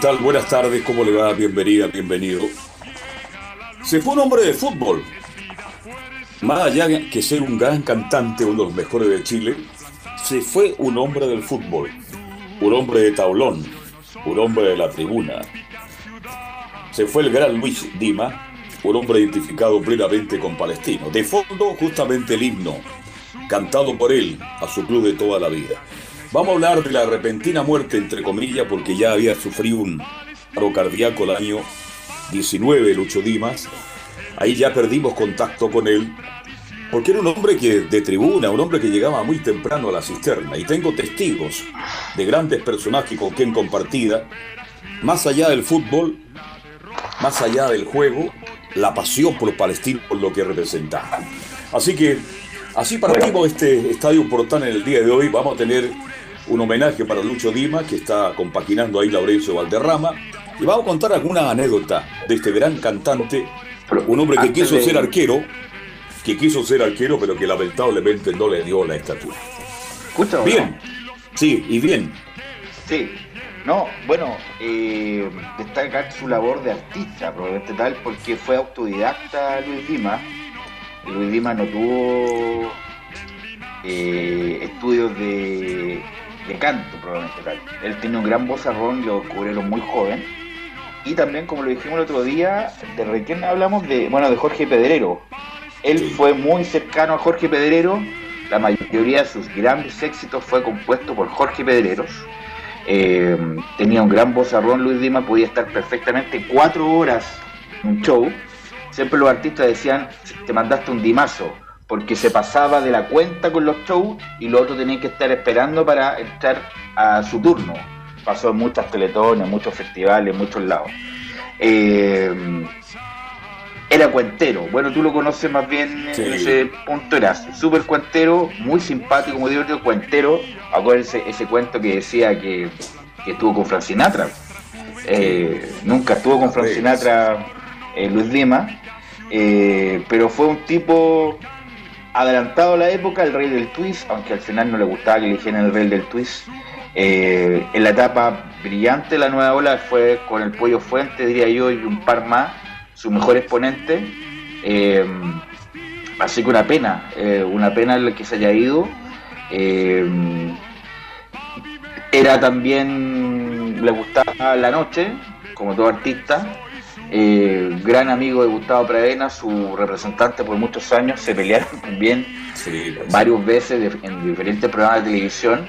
Buenas tardes, ¿cómo le va? Bienvenida, bienvenido. Se fue un hombre de fútbol. Más allá que ser un gran cantante, uno de los mejores de Chile, se fue un hombre del fútbol. Un hombre de tablón, un hombre de la tribuna. Se fue el gran Luis Dima, un hombre identificado plenamente con Palestino. De fondo, justamente el himno, cantado por él a su club de toda la vida. Vamos a hablar de la repentina muerte, entre comillas, porque ya había sufrido un paro cardíaco el año 19, Lucho Dimas. Ahí ya perdimos contacto con él, porque era un hombre que de tribuna, un hombre que llegaba muy temprano a la cisterna. Y tengo testigos de grandes personajes con quien compartida, más allá del fútbol, más allá del juego, la pasión por Palestino, por lo que representaba. Así que así partimos este estadio portal en el día de hoy. Vamos a tener un homenaje para Lucho Dima, que está compaginando ahí Laurencio Valderrama. Y vamos a contar alguna anécdota de este gran cantante, un hombre que quiso ser arquero, que quiso ser arquero, pero que lamentablemente no le dio la estatura. ¿Escucha, bien, sí, y bien. Sí, no, bueno, eh, destacar su labor de artista, probablemente tal, porque fue autodidacta Luis Dima. Luis Dima no tuvo eh, estudios de de canto, probablemente tal. Él tiene un gran vozarrón, lo descubrieron muy joven. Y también, como lo dijimos el otro día, de quién hablamos de, bueno, de Jorge Pedrero. Él fue muy cercano a Jorge Pedrero. La mayoría de sus grandes éxitos fue compuesto por Jorge Pedreros. Eh, tenía un gran vozarrón, Luis Dima podía estar perfectamente cuatro horas en un show. Siempre los artistas decían, te mandaste un dimazo porque se pasaba de la cuenta con los shows y los otros tenían que estar esperando para entrar a su turno. Pasó en muchas teletones, muchos festivales, muchos lados. Eh, era cuentero, bueno, tú lo conoces más bien en ese punto, era súper cuentero, muy simpático, muy divertido, cuentero. Acuérdense ese cuento que decía que, estuvo con Frank Sinatra. Eh, nunca estuvo con Frank Sinatra eh, Luis Lima, pero fue un tipo adelantado la época, el rey del twist, aunque al final no le gustaba que eligieran el rey del twist. Eh, en la etapa brillante de la nueva ola fue con el Pollo Fuente, diría yo, y un par más, su mejor exponente. Eh, así que una pena, eh, una pena el que se haya ido. era también, le gustaba la noche, como todo artista. Eh, gran amigo de Gustavo Pradena, su representante por muchos años, se pelearon también varias veces en diferentes programas de televisión.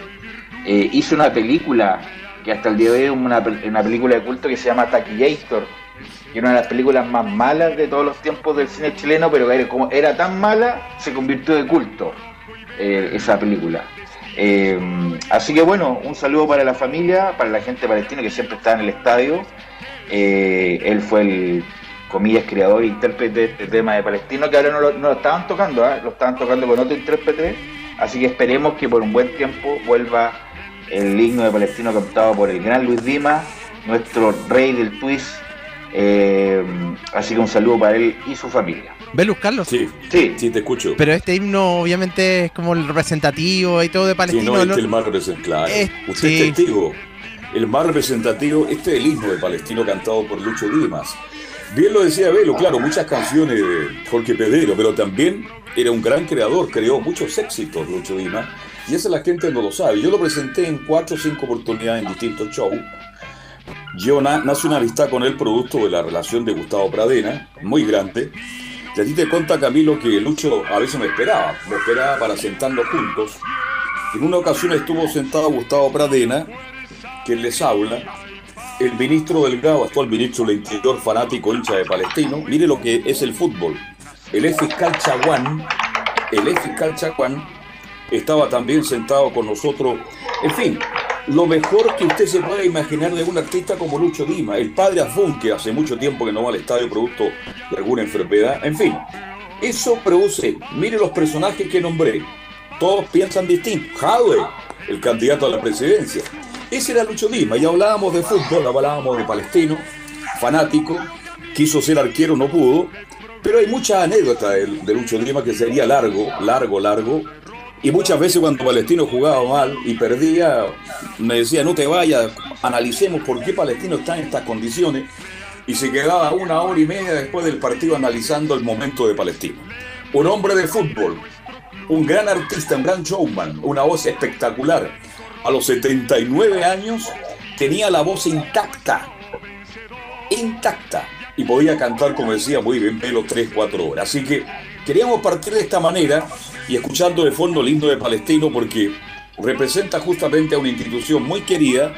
Eh, hizo una película que hasta el día de hoy es una, película de culto que se llama Taquillator, que una de las películas más malas de todos los tiempos del cine chileno, pero era, como era tan mala, se convirtió de culto eh, esa película. así que bueno, un saludo para la familia, para la gente palestina que siempre está en el estadio. Eh, él fue el, comillas, creador e intérprete de este tema de Palestino, que ahora no lo, estaban tocando, ¿ah? lo estaban tocando con otro intérprete, así que esperemos que por un buen tiempo vuelva el himno de Palestino cantado por el gran Luis Dimas, nuestro rey del twist Eh, así que un saludo para él y su familia. ¿Velus, Carlos? Sí, sí, sí, te escucho. Pero este himno obviamente es como el representativo y todo de Palestina. Sí, no, este es el más representativo. Usted es testigo. El más representativo, este es el himno de Palestino cantado por Lucho Dimas. Bien lo decía Velo, claro, muchas canciones de Jorge Pedero, pero también era un gran creador, creó muchos éxitos Lucho Dimas, y esa la gente no lo sabe. Yo lo presenté en cuatro o cinco oportunidades en distintos shows. Yo nace una amistad con él producto de la relación de Gustavo Pradena, muy grande. Y a te cuenta, Camilo, que Lucho a veces me esperaba, me esperaba para sentarnos juntos. En una ocasión estuvo sentado Gustavo Pradena, quien les habla, el ministro Delgado, actual ministro del Interior, fanático hincha de Palestino, mire lo que es el fútbol. El ex fiscal Chaguán, el ex fiscal Chaguán, estaba también sentado con nosotros. En fin, lo mejor que usted se pueda imaginar de un artista como Lucho Dima, el padre Azul, que hace mucho tiempo que no va al estadio producto de alguna enfermedad. En fin, eso produce, mire los personajes que nombré, todos piensan distinto. Jadwe, el candidato a la presidencia. Ese era Lucho Dima, y hablábamos de fútbol, hablábamos de palestino, fanático, quiso ser arquero, no pudo, pero hay muchas anécdotas de, Lucho Dima que sería largo, largo, largo, y muchas veces cuando Palestino jugaba mal y perdía, me decía, no te vayas, analicemos por qué Palestino está en estas condiciones, y se quedaba una hora y media después del partido analizando el momento de Palestino. Un hombre de fútbol, un gran artista, un gran showman, una voz espectacular, a los 79 años tenía la voz intacta, intacta, y podía cantar, como decía, muy bien, pelo 3, 4 horas. Así que queríamos partir de esta manera y escuchando de fondo lindo de Palestino porque representa justamente a una institución muy querida,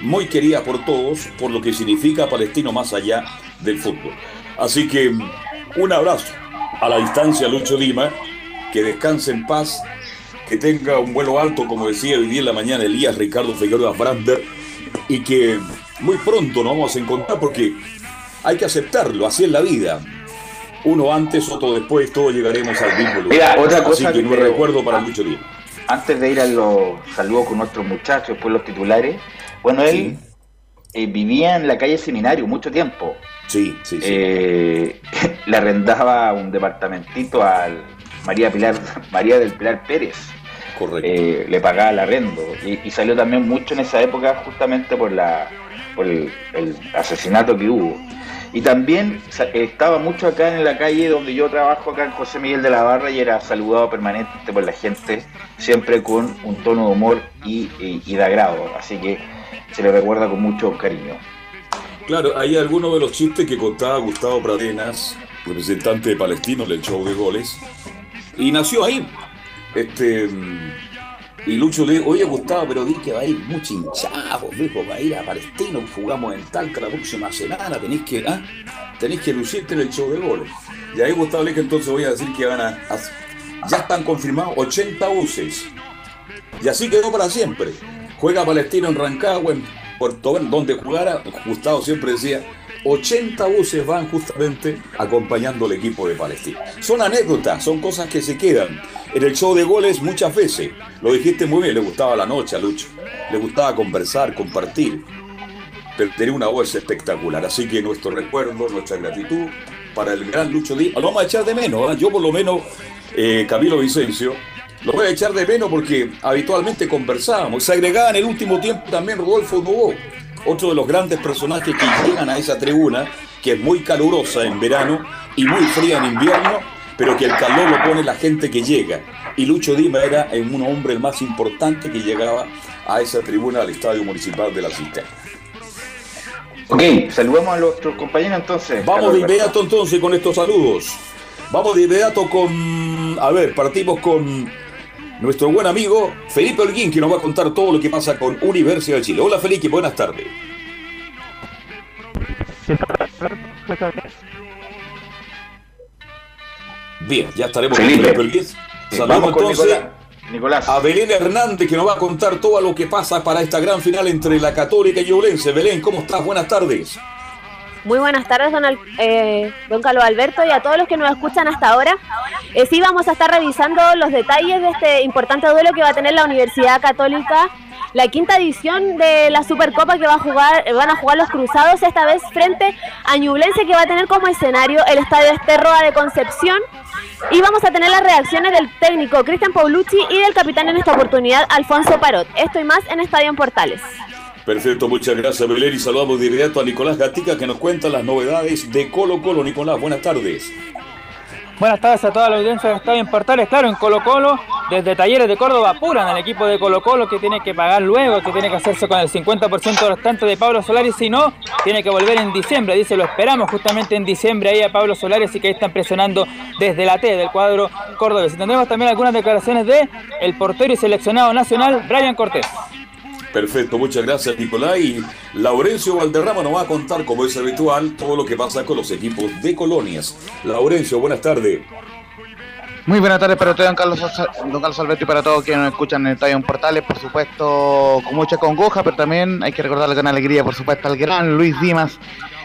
muy querida por todos, por lo que significa Palestino más allá del fútbol. Así que un abrazo a la distancia, Lucho Lima, que descanse en paz que tenga un vuelo alto, como decía hoy día en la mañana Elías Ricardo Figueroa Brander, y que muy pronto nos vamos a encontrar porque hay que aceptarlo, así es la vida. Uno antes, otro después, todos llegaremos al mismo lugar. Mira, otra cosa así que, no recuerdo para mucho tiempo. Antes de ir a los saludos con nuestros muchachos, después los titulares, bueno, él eh, vivía en la calle Seminario mucho tiempo. Sí, sí, sí. Eh, le arrendaba un departamentito al María Pilar, María del Pilar Pérez. Eh, le pagaba el arrendo. Y, salió también mucho en esa época justamente por, la, por el, asesinato que hubo. Y también estaba mucho acá en la calle donde yo trabajo, acá en José Miguel de la Barra, y era saludado permanente por la gente, siempre con un tono de humor y, de agrado. Así que se le recuerda con mucho cariño. Claro, hay algunos de los chistes que contaba Gustavo Pradenas, representante de Palestino del show de goles, y nació ahí, este, y Lucho le dijo, oye Gustavo, pero di que va a ir mucho hinchado, dijo, va a ir a Palestino, jugamos en Talca la próxima semana, tenéis que, ¿ah? que lucirte en el show de goles. Y ahí Gustavo le dijo, entonces voy a decir que van a, ya están confirmados 80 buses. Y así quedó para siempre. Juega Palestino en Rancagua, en Puerto donde jugara, Gustavo siempre decía, 80 buses van justamente acompañando al equipo de Palestina. Son anécdotas, son cosas que se quedan. En el show de goles muchas veces, lo dijiste muy bien, le gustaba la noche a Lucho, le gustaba conversar, compartir, pero tenía una voz espectacular. Así que nuestro recuerdo, nuestra gratitud para el gran Lucho Díaz. Lo vamos a echar de menos, ¿ah? yo por lo menos, eh, Camilo Vicencio, lo voy a echar de menos porque habitualmente conversábamos. Se agregaba en el último tiempo también Rodolfo Nubó otro de los grandes personajes que llegan a esa tribuna, que es muy calurosa en verano y muy fría en invierno, pero que el calor lo pone la gente que llega. Y Lucho Dima era un hombre el más importante que llegaba a esa tribuna del Estadio Municipal de la Cisterna. Ok, saludamos a nuestros compañeros entonces. Vamos de inmediato entonces con estos saludos. Vamos de inmediato con... A ver, partimos con nuestro buen amigo Felipe Holguín, que nos va a contar todo lo que pasa con Universidad de Chile. Hola Felipe, buenas tardes. Bien, ya estaremos con Felipe. Saludamos entonces Nicolás. a Belén Hernández, que nos va a contar todo lo que pasa para esta gran final entre la Católica y Oulense. Belén, ¿cómo estás? Buenas tardes. Muy buenas tardes, don, eh, don Carlos Alberto, y a todos los que nos escuchan hasta ahora. Eh, sí, vamos a estar revisando los detalles de este importante duelo que va a tener la Universidad Católica la quinta edición de la Supercopa que va a jugar, van a jugar los Cruzados, esta vez frente a Ñublense que va a tener como escenario el Estadio Esterroa de Concepción. Y vamos a tener las reacciones del técnico Cristian Paulucci y del capitán en esta oportunidad, Alfonso Parot. Esto y más en Estadio en Portales. Perfecto, muchas gracias Belén y saludamos de a Nicolás Gatica que nos cuenta las novedades de Colo Colo. Nicolás, buenas tardes. Buenas tardes a toda la audiencia de Estadio en Portales. Claro, en Colo Colo, desde Talleres de Córdoba apuran al equipo de Colo Colo que tiene que pagar luego, que tiene que hacerse con el 50% restante de Pablo Solari. Si no, tiene que volver en diciembre. Dice, lo esperamos justamente en diciembre ahí a Pablo Solari, así que ahí están presionando desde la T del cuadro cordobés. Y tendremos también algunas declaraciones de el portero y seleccionado nacional, Brian Cortés. Perfecto, muchas gracias Nicolás. Y Laurencio Valderrama nos va a contar, como es habitual, todo lo que pasa con los equipos de colonias. Laurencio, buenas tardes. Muy buenas tardes para todos, don Carlos, don Carlos Alberto, y para todos quienes nos escuchan en el Estadio Portales, por supuesto, con mucha congoja, pero también hay que recordarle con alegría, por supuesto, al gran Luis Dimas.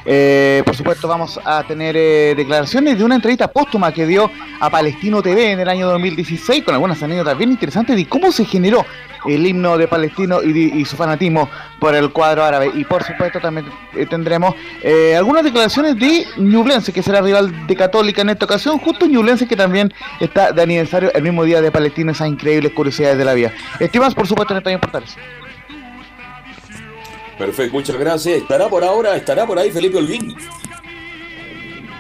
Eh, por supuesto, vamos a tener eh, declaraciones de una entrevista póstuma que dio a Palestino TV en el año 2016, con algunas anécdotas bien interesantes de cómo se generó el himno de Palestino y, su fanatismo por el cuadro árabe. Y por supuesto también eh, tendremos eh, algunas declaraciones de Ñublense, que será rival de Católica en esta ocasión, justo Ñublense que también está de aniversario el mismo día de Palestino, esas increíbles curiosidades de la vida. Estimas, por supuesto, en Estadio Portales. Perfecto, muchas gracias. Estará por ahora, estará por ahí Felipe Olguín.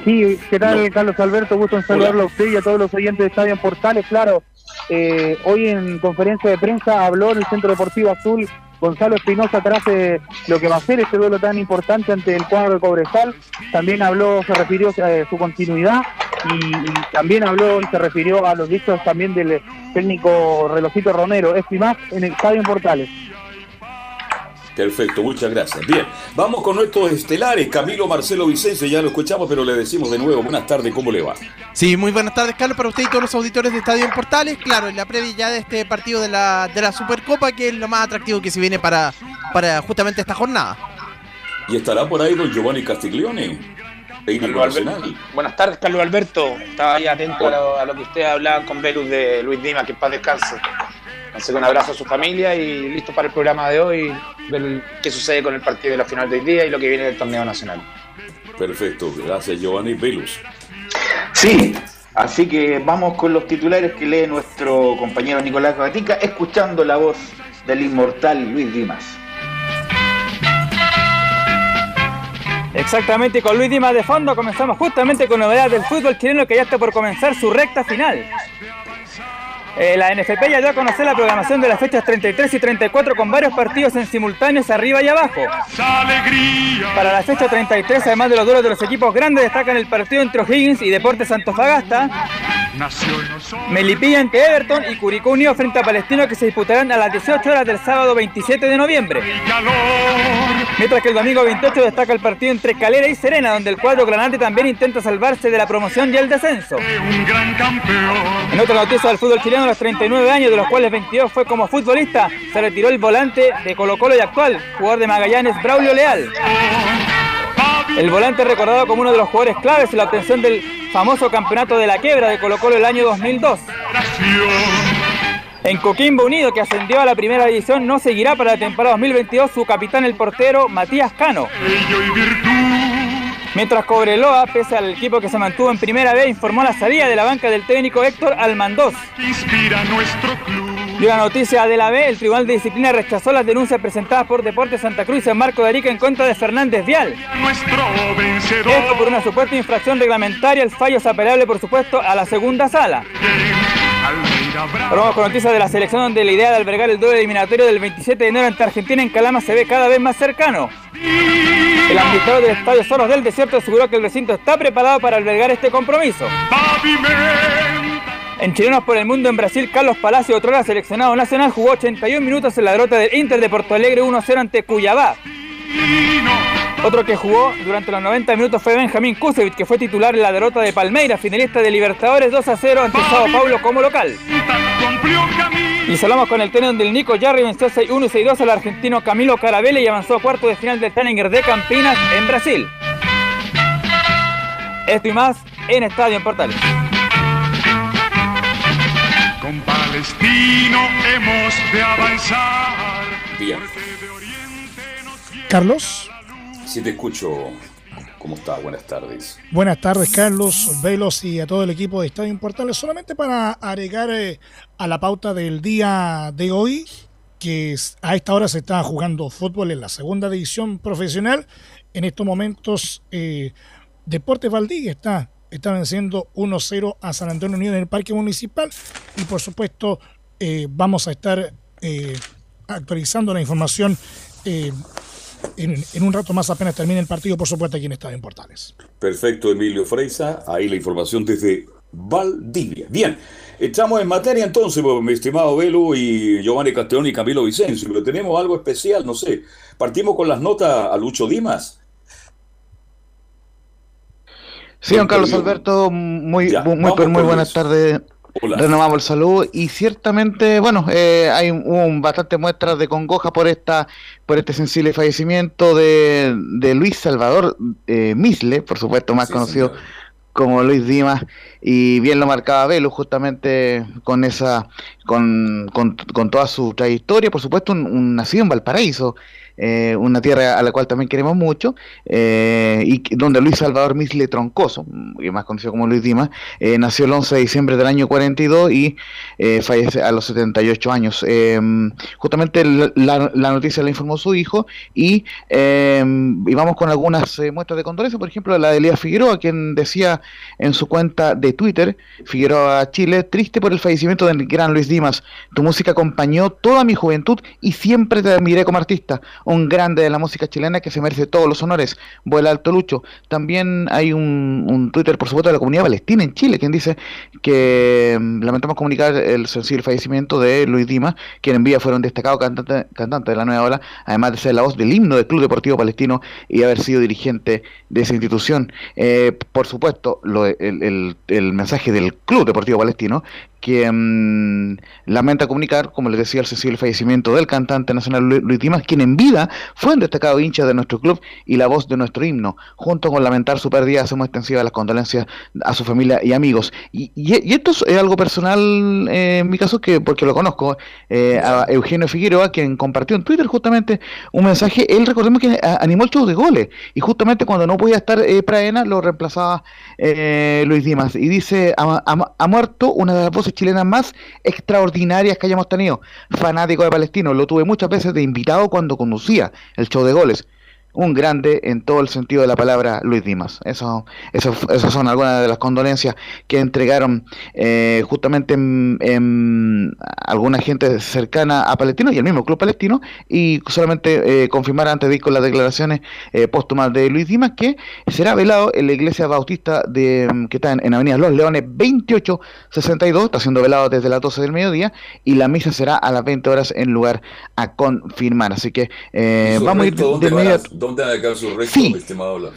Sí, ¿qué tal, Carlos Alberto? Gusto en saludarlo a usted y a todos los oyentes de Estadio Portales. Claro, eh, hoy en conferencia de prensa habló en el Centro Deportivo Azul Gonzalo Espinosa tras eh, lo que va a ser este duelo tan importante ante el cuadro de Cobresal. También habló, se refirió a eh, su continuidad y, también habló y se refirió a los dichos también del técnico Relojito Romero. Esto y más en el Estadio Portales. Perfecto, muchas gracias. Bien, vamos con nuestros estelares. Camilo Marcelo Vicencio, ya lo escuchamos, pero le decimos de nuevo, buenas tardes, ¿cómo le va? Sí, muy buenas tardes, Carlos, para usted y todos los auditores de Estadio en Portales. Claro, en la previa ya de este partido de la, de la Supercopa, que es lo más atractivo que se viene para, para justamente esta jornada. Y estará por ahí don Giovanni Castiglione. Buenas tardes, Carlos Alberto. Estaba ahí atento a lo, que ustedes hablaban con Velus de Luis Dima, que en paz descanse. Así que un abrazo a su familia y listo para el programa de hoy, ver qué sucede con el partido de la final de hoy día y lo que viene del torneo nacional. Perfecto, gracias Giovanni Velus. Sí, así que vamos con los titulares que lee nuestro compañero Nicolás Gatica, escuchando la voz del inmortal Luis Dimas. Exactamente, con Luis Dimas de fondo comenzamos justamente con novedades del fútbol chileno que ya está por comenzar su recta final. Eh, la NFP ya dio a conocer la programación de las fechas 33 y 34 con varios partidos en simultáneos arriba y abajo. Para la fecha 33, además de los duelos de los equipos grandes, destacan el partido entre O'Higgins y Deportes Antofagasta, Melipilla ante Everton y Curicó Unido frente a Palestino que se disputarán a las 18 horas del sábado 27 de noviembre. Mientras que el domingo 28 destaca el partido entre Calera y Serena, donde el cuadro granate también intenta salvarse de la promoción y el descenso. En otra noticia del fútbol chileno, a los 39 años, de los cuales 22 fue como futbolista, se retiró el volante de Colo Colo y actual, jugador de Magallanes, Braulio Leal. El volante recordado como uno de los jugadores claves en la obtención del famoso campeonato de la quiebra de Colo Colo el año 2002. En Coquimbo Unido, que ascendió a la primera división, no seguirá para la temporada 2022 su capitán, el portero Matías Cano. Mientras Cobreloa, pese al equipo que se mantuvo en primera vez, informó la salida de la banca del técnico Héctor Almandós. Y una noticia de la B, el Tribunal de Disciplina rechazó las denuncias presentadas por Deportes Santa Cruz en Marco de Arica en contra de Fernández Vial. Esto por una supuesta infracción reglamentaria, el fallo es apelable por supuesto a la segunda sala. Vamos con noticias de la selección donde la idea de albergar el duelo eliminatorio del 27 de enero ante Argentina en Calama se ve cada vez más cercano. El administrador del Estadio Soros del Desierto aseguró que el recinto está preparado para albergar este compromiso. En Chilenos por el Mundo en Brasil, Carlos Palacio, otro seleccionado nacional, jugó 81 minutos en la derrota del Inter de Porto Alegre 1-0 ante Cuyabá. Otro que jugó durante los 90 minutos fue Benjamín Kusevich, que fue titular en la derrota de Palmeiras, finalista de Libertadores 2 0 ante Sao Paulo como local. Y salamos con el tenón del Nico Jarry, venció 6-1 y 6-2 al argentino Camilo Carabelli y avanzó a cuarto de final del Tanninger de Campinas en Brasil. Esto y más en Estadio en Portales. Con Palestino hemos de avanzar Bien. Carlos. Si te escucho, ¿cómo está? Buenas tardes. Buenas tardes, Carlos, Velos y a todo el equipo de Estadio Importales. Solamente para agregar eh, a la pauta del día de hoy, que a esta hora se está jugando fútbol en la segunda división profesional. En estos momentos, eh, Deportes Valdí está, está venciendo 1-0 a San Antonio Unido en el Parque Municipal. Y por supuesto, eh, vamos a estar actualizando la información en, un rato más apenas termine el partido, por supuesto, aquí en Estadio en Portales. Perfecto, Emilio Freisa. Ahí la información desde Valdivia. Bien, estamos en materia entonces, pues, mi estimado Velo y Giovanni Castellón y Camilo Vicencio. Pero tenemos algo especial, no sé. Partimos con las notas a Lucho Dimas. Sí, don Carlos Alberto, muy, muy, muy, muy buenas tardes. Renovamos el saludo y ciertamente, bueno, eh, hay un, bastante muestras de congoja por esta por este sensible fallecimiento de, de Luis Salvador eh, Misle, por supuesto más conocido como Luis Dimas y bien lo marcaba Velo justamente con esa con, con, toda su trayectoria, por supuesto un nacido en Valparaíso, eh, una tierra a la cual también queremos mucho, eh, y donde Luis Salvador Misle Troncoso, más conocido como Luis Dimas, eh, nació el 11 de diciembre del año 42 y fallece a los 78 años. justamente la, noticia la informó su hijo y, y vamos con algunas muestras de condolencia, por ejemplo, la de Elías Figueroa, quien decía en su cuenta de Twitter, Figueroa Chile, triste por el fallecimiento del gran Luis Dimas, tu música acompañó toda mi juventud y siempre te admiré como artista un grande de la música chilena que se merece todos los honores. Vuela alto Lucho. También hay un, Twitter, por supuesto, de la comunidad palestina en Chile, quien dice que mm, lamentamos comunicar el sensible fallecimiento de Luis Dima, quien en vida fuera un destacado cantante, cantante de la nueva ola, además de ser la voz del himno del Club Deportivo Palestino y haber sido dirigente de esa institución. Eh, por supuesto, el, el mensaje del Club Deportivo Palestino que mm, lamenta comunicar, como les decía, el sensible fallecimiento del cantante nacional Luis Dimas, quien en vida fue un destacado hincha de nuestro club y la voz de nuestro himno. Junto con lamentar su pérdida, hacemos extensivas las condolencias a su familia y amigos. Y, esto es algo personal eh, en mi caso, que porque lo conozco, eh, a Eugenio Figueroa, quien compartió en Twitter justamente un mensaje. Él, recordemos que animó el show de goles, y justamente cuando no podía estar eh, Praena, lo reemplazaba Luis Dimas. Y dice: ha muerto una de las voces chilenas más extraordinarias que hayamos tenido. Fanático de Palestino, lo tuve muchas veces de invitado cuando conducía el show de goles un grande en todo el sentido de la palabra Luis Dimas. Eso, eso, esas son algunas de las condolencias que entregaron eh, justamente en, alguna gente cercana a Palestino y el mismo Club Palestino y solamente eh, confirmar antes de ir con las declaraciones eh, póstumas de Luis Dimas que será velado en la iglesia bautista de que está en, Avenida Los Leones 2862, está siendo velado desde las 12 del mediodía y la misa será a las 20 horas en lugar a confirmar. Así que vamos a ir de inmediato sí,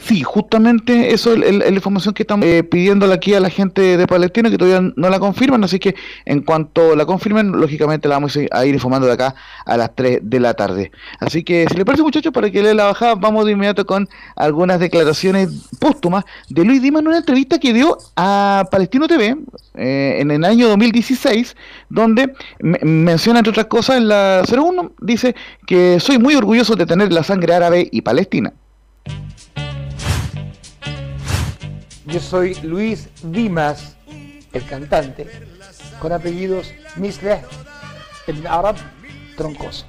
Sí, justamente eso es la información que estamos eh, pidiéndole aquí a la gente de Palestina, que todavía no la confirman, así que en cuanto la confirmen, lógicamente la vamos a ir informando de acá a las 3 de la tarde. Así que, si les parece, muchachos, para que lea la bajada, vamos de inmediato con algunas declaraciones póstumas de Luis Dimas en una entrevista que dio a Palestino TV eh, en el año 2016, donde menciona, entre otras cosas, en la 01, dice que soy muy orgulloso de tener la sangre árabe y palestina. Yo soy Luis Dimas, el cantante, con apellidos Misleh, el árabe troncoso.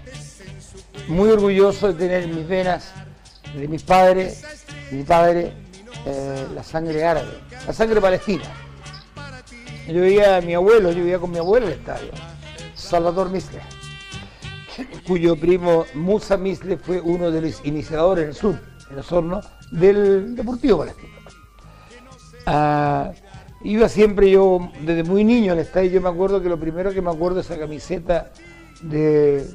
Muy orgulloso de tener en mis venas, de mis padres, mi padre, eh, la sangre árabe, la sangre palestina. Yo veía a mi abuelo, yo vivía con mi abuelo en el estadio, Salvador Misleh cuyo primo Musa Misle fue uno de los iniciadores en el sur, en Osorno, del Deportivo Palestino. Ah, iba siempre yo, desde muy niño al estadio, yo me acuerdo que lo primero que me acuerdo es esa camiseta del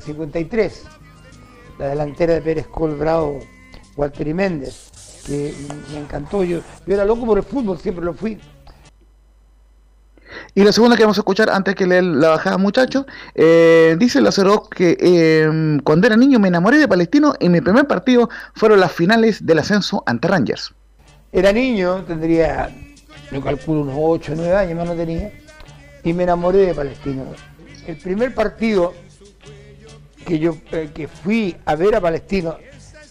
53, la delantera de Pérez Colbrado, Walter y Méndez, que me encantó. Yo era loco por el fútbol, siempre lo fui. Y la segunda que vamos a escuchar antes que leer la bajada, muchachos, eh, dice Lázaro que eh, cuando era niño me enamoré de Palestino y mi primer partido fueron las finales del ascenso ante Rangers. Era niño, tendría, yo calculo unos 8 o 9 años más no tenía, y me enamoré de Palestino. El primer partido que yo eh, que fui a ver a Palestino,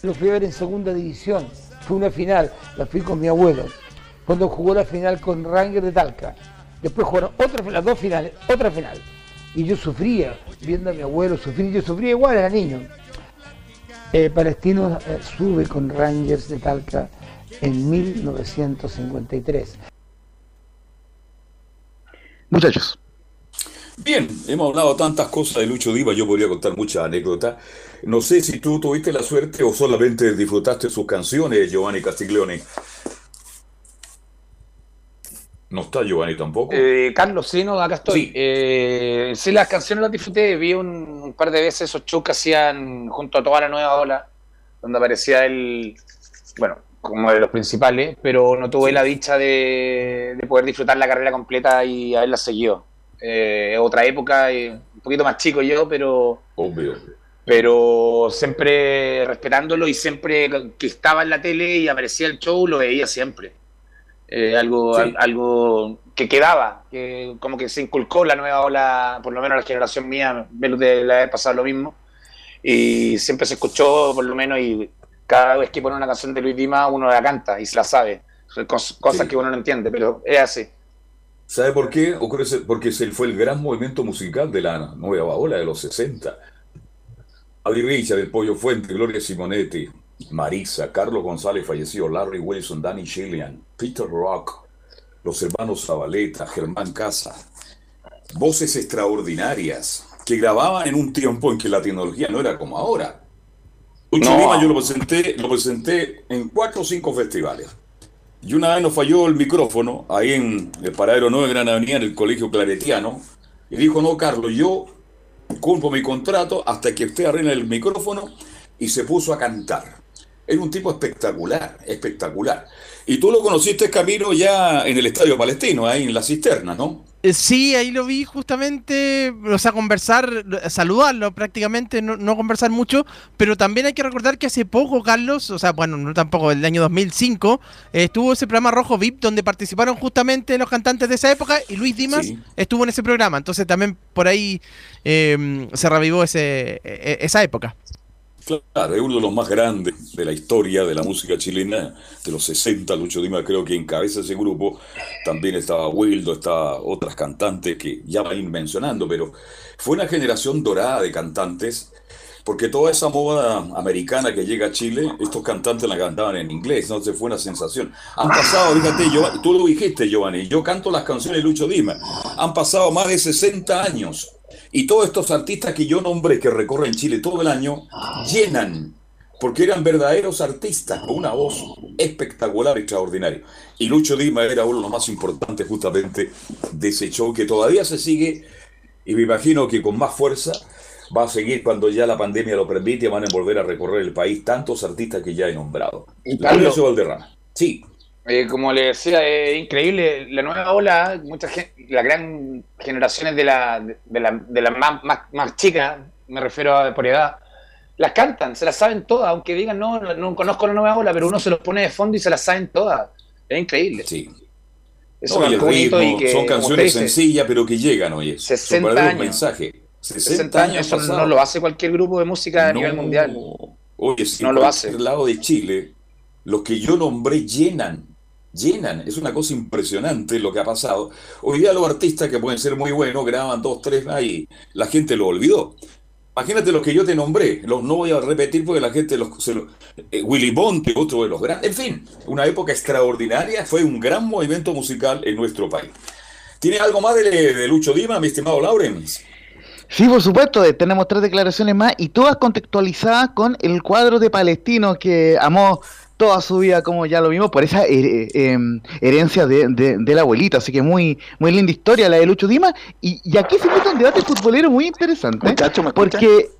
lo fui a ver en segunda división, fue una final, la fui con mi abuelo, cuando jugó la final con Ranger de Talca. Después jugaron otra, las dos finales, otra final. Y yo sufría, viendo a mi abuelo sufrir, yo sufría igual, era niño. Eh, Palestino eh, sube con Rangers de Talca en 1953. Muchachos. Bien, hemos hablado tantas cosas de Lucho Diva, yo podría contar muchas anécdotas. No sé si tú tuviste la suerte o solamente disfrutaste sus canciones, Giovanni Castiglione. No está Giovanni tampoco. Eh, Carlos, sí, no, acá estoy. Sí. Eh, sí, las canciones las disfruté. Vi un, un, par de veces esos shows que hacían junto a toda la nueva ola, donde aparecía él, bueno, como de los principales, pero no tuve sí. la dicha de, de, poder disfrutar la carrera completa y haberla seguido. Eh, otra época, eh, un poquito más chico yo, pero. Obvio. Pero siempre respetándolo y siempre que estaba en la tele y aparecía el show, lo veía siempre. Eh, algo, sí. al, algo que quedaba, que como que se inculcó la nueva ola, por lo menos la generación mía, de la vez pasado lo mismo, y siempre se escuchó por lo menos y cada vez que pone una canción de Luis Dima uno la canta y se la sabe, cosas sí. que uno no entiende, pero es así. ¿Sabe por qué? Porque fue el gran movimiento musical de la nueva ola de los 60. Adi Richard, el Pollo Fuente, Gloria Simonetti, Marisa, Carlos González falleció, Larry Wilson, Danny Shillian, Peter Rock, los hermanos Zabaleta, Germán Casa. Voces extraordinarias que grababan en un tiempo en que la tecnología no era como ahora. Lucho no. Lima yo lo presenté, lo presenté en cuatro o cinco festivales. Y una vez nos falló el micrófono ahí en el paradero 9 de Gran Avenida, en el colegio claretiano. Y dijo, no, Carlos, yo cumplo mi contrato hasta que usted arregle el micrófono y se puso a cantar. Era un tipo espectacular, espectacular. Y tú lo conociste, Camilo, ya en el Estadio Palestino, ahí en la cisterna, ¿no? Sí, ahí lo vi justamente, o sea, conversar, saludarlo prácticamente, no, no, conversar mucho, pero también hay que recordar que hace poco, Carlos, o sea, bueno, no tampoco, el año 2005, eh, estuvo ese programa Rojo VIP donde participaron justamente los cantantes de esa época y Luis Dimas sí. estuvo en ese programa, entonces también por ahí eh, se revivó ese, e, esa época. Claro, es uno de los más grandes de la historia de la música chilena, de los 60, Lucho Dima creo que encabeza ese grupo, también estaba Wildo, estaba otras cantantes que ya va a ir mencionando, pero fue una generación dorada de cantantes, porque toda esa moda americana que llega a Chile, estos cantantes la cantaban en inglés, entonces fue una sensación. Han pasado, fíjate, tú lo dijiste, Giovanni, yo canto las canciones de Lucho Dima, han pasado más de 60 años y todos estos artistas que yo nombré que recorren Chile todo el año llenan, porque eran verdaderos artistas con una voz espectacular, extraordinaria. Y Lucho Dima era uno de los más importantes justamente de ese show que todavía se sigue y me imagino que con más fuerza va a seguir cuando ya la pandemia lo permite, van a volver a recorrer el país tantos artistas que ya he nombrado. Y Pablo, Valderrama. Sí. Eh, como le decía, es increíble la nueva ola, mucha gente, las gran generaciones de la, de la, de la más, más, más chicas, me refiero a por edad, las cantan, se las saben todas, aunque digan no, no conozco la nueva ola, pero uno se los pone de fondo y se las saben todas. Es increíble. Sí. Eso no, es bonito ritmo, y que, son canciones sencillas, pero que llegan, oye. 60 son años. mensajes. 60, 60 años, eso no lo hace cualquier grupo de música a no, nivel mundial. Oye, si no lo hace. Del lado de Chile, los que yo nombré llenan llenan. Es una cosa impresionante lo que ha pasado. Hoy día los artistas que pueden ser muy buenos graban dos, tres ahí. La gente lo olvidó. Imagínate los que yo te nombré, los no voy a repetir porque la gente los. Se lo, eh, Willy Bonte, otro de los grandes. En fin, una época extraordinaria, fue un gran movimiento musical en nuestro país. ¿Tiene algo más de, Lucho Dima, mi estimado Laurens? Sí, por supuesto, eh, tenemos tres declaraciones más y todas contextualizadas con el cuadro de Palestino que amó toda su vida, como ya lo vimos, por esa eh, eh, herencia de, de, de, la abuelita. Así que muy muy linda historia la de Lucho Dima. Y, y aquí se mete un debate futbolero muy interesante. Muchacho, ¿me porque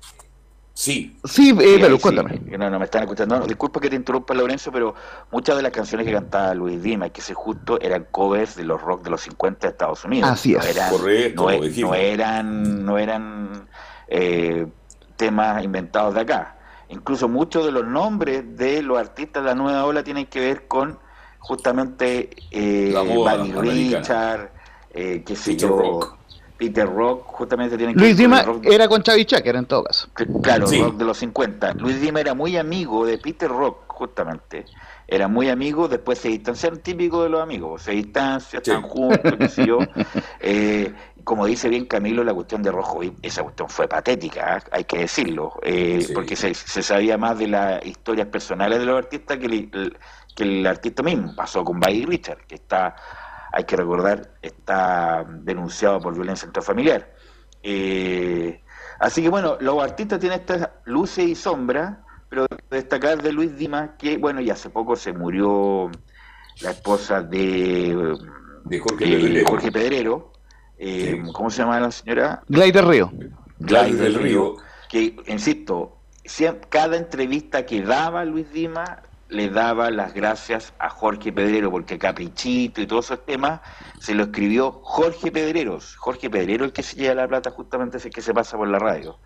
Sí. Sí, eh, pero cuéntame. Sí. No, no me están escuchando. No, disculpa que te interrumpa, Lorenzo, pero muchas de las canciones que cantaba Luis Dima, y que se justo, eran covers de los rock de los 50 de Estados Unidos. Así es. No eran, Correcto, no, no eran, no eran eh, temas inventados de acá. Incluso muchos de los nombres de los artistas de la nueva ola tienen que ver con justamente eh, Buddy Richard, eh, qué sé yo, rock. Peter Rock, justamente tienen que Luis ver con Dima rock- era con Chavi Checker en todo caso. Claro, Sí. rock de los 50. Luis Dima era muy amigo de Peter Rock, justamente. Era muy amigo, después se distanciaron, típico de los amigos. Se distancian, Sí. están juntos, qué sé yo. Eh, como dice bien Camilo, la cuestión de Rojo, esa cuestión fue patética, ¿eh? hay que decirlo, eh, Sí. porque se, se sabía más de las historias personales de los artistas que el, el- que el artista mismo. Pasó con Buddy Richard, que está, hay que recordar, está denunciado por violencia intrafamiliar. Eh, así que bueno, los artistas tienen estas luces y sombras, pero destacar de Luis Dimas que, bueno, y hace poco se murió la esposa de, De Jorge Pedrero. Jorge Pedrero. Eh, Sí. ¿Cómo se llama la señora? Gladys del Río. Gladys del Río. Que, insisto, cada entrevista que daba Luis Dimas le daba las gracias a Jorge Pedrero, porque Caprichito y todos esos temas se lo escribió Jorge Pedreros. Jorge Pedrero el que se lleva la plata justamente es el que se pasa por la radio,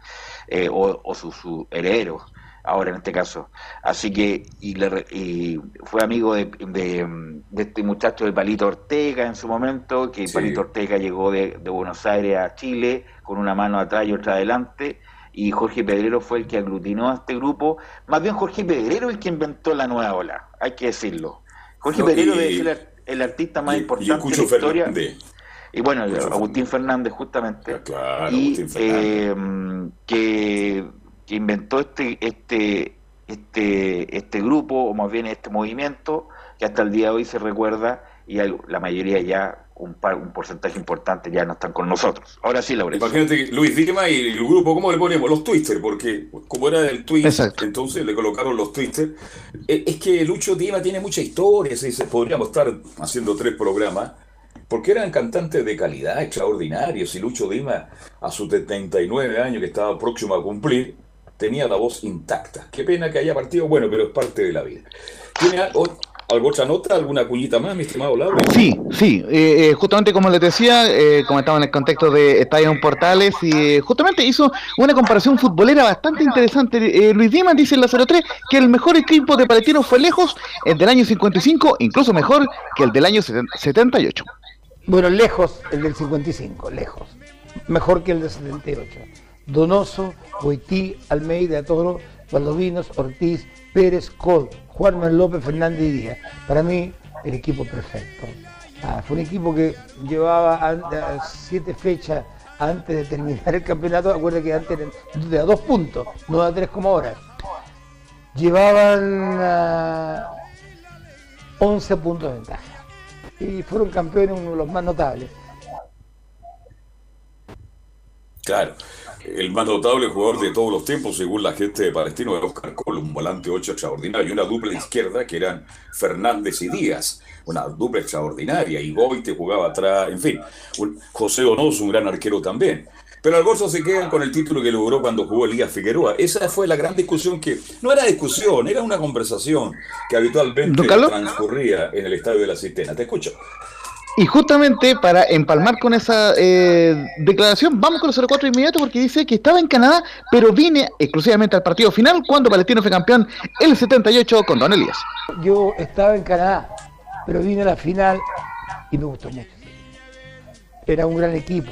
eh, o, o su, su heredero, ahora en este caso. Así que, y, le y fue amigo de, de- de este muchacho de Palito Ortega en su momento, que Sí. Palito Ortega llegó de, de Buenos Aires a Chile con una mano atrás y otra adelante, y Jorge Pedrero fue el que aglutinó a este grupo. Más bien Jorge Pedrero el que inventó la nueva ola, hay que decirlo. Jorge No, Pedrero y- ser el, el artista más Y- importante de la historia. Fernández. Y bueno, Agustín Fernández justamente. Ah, Claro, y Agustín Fernández. eh, que, que inventó este, este, este, este grupo, o más bien este movimiento, que hasta el día de hoy se recuerda y hay- la mayoría ya, un, par- un porcentaje importante ya no están con nosotros. Ahora sí, Laurencio. Imagínate que Luis Dima y el grupo, ¿cómo le ponemos? Los Twister, porque como era el tweet, Exacto. entonces le colocaron los Twister. Eh, Es que Lucho Dima tiene mucha historia, se dice, podríamos estar haciendo tres programas, porque eran cantantes de calidad extraordinarios, y Lucho Dima, a sus 79 años que estaba próximo a cumplir, tenía la voz intacta. Qué pena que haya partido, bueno, pero es parte de la vida. ¿Tiene algo, otra nota, alguna cuñita más, mi estimado Lauro? Sí, sí, eh, eh, justamente como les decía, eh, comentaba en el contexto de Estadio Portales y eh, justamente hizo una comparación futbolera bastante interesante. Eh, Luis Dimas dice en la 03 que el mejor equipo de Palestino fue lejos el del año 55, incluso mejor que el del año 78. Bueno, lejos el del 55, lejos. Mejor que el del 78. Donoso, Boití, Almeida, Toro, Valdovinos, Ortiz, Pérez, Col, Juan Manuel López, Fernández y Díaz. Para mí, el equipo perfecto. Ah, fue un equipo que llevaba siete fechas antes de terminar el campeonato. Acuérdense que antes de dos puntos, no a tres como ahora. Llevaban ah, 11 puntos de ventaja. Y fueron campeones uno de los más notables. Claro. El más notable jugador de todos los tiempos, según la gente de Palestino, era Oscar Cole, un volante 8 extraordinario, y una dupla izquierda que eran Fernández y Díaz, una dupla extraordinaria, y Goite jugaba atrás, en fin, un- José Donoso, un gran arquero también. Pero al Gorzo se quedan con el título que logró cuando jugó Elías Figueroa. Esa fue la gran discusión que, no era discusión, era una conversación que habitualmente transcurría en el estadio de la Cisterna. Te escucho. Y justamente para empalmar con esa eh, declaración, vamos con los 04 inmediato porque dice que estaba en Canadá, pero vine exclusivamente al partido final cuando Palestino fue campeón el 78 con Don Elías. Yo estaba en Canadá, pero vine a la final y me gustó mucho. Era un gran equipo.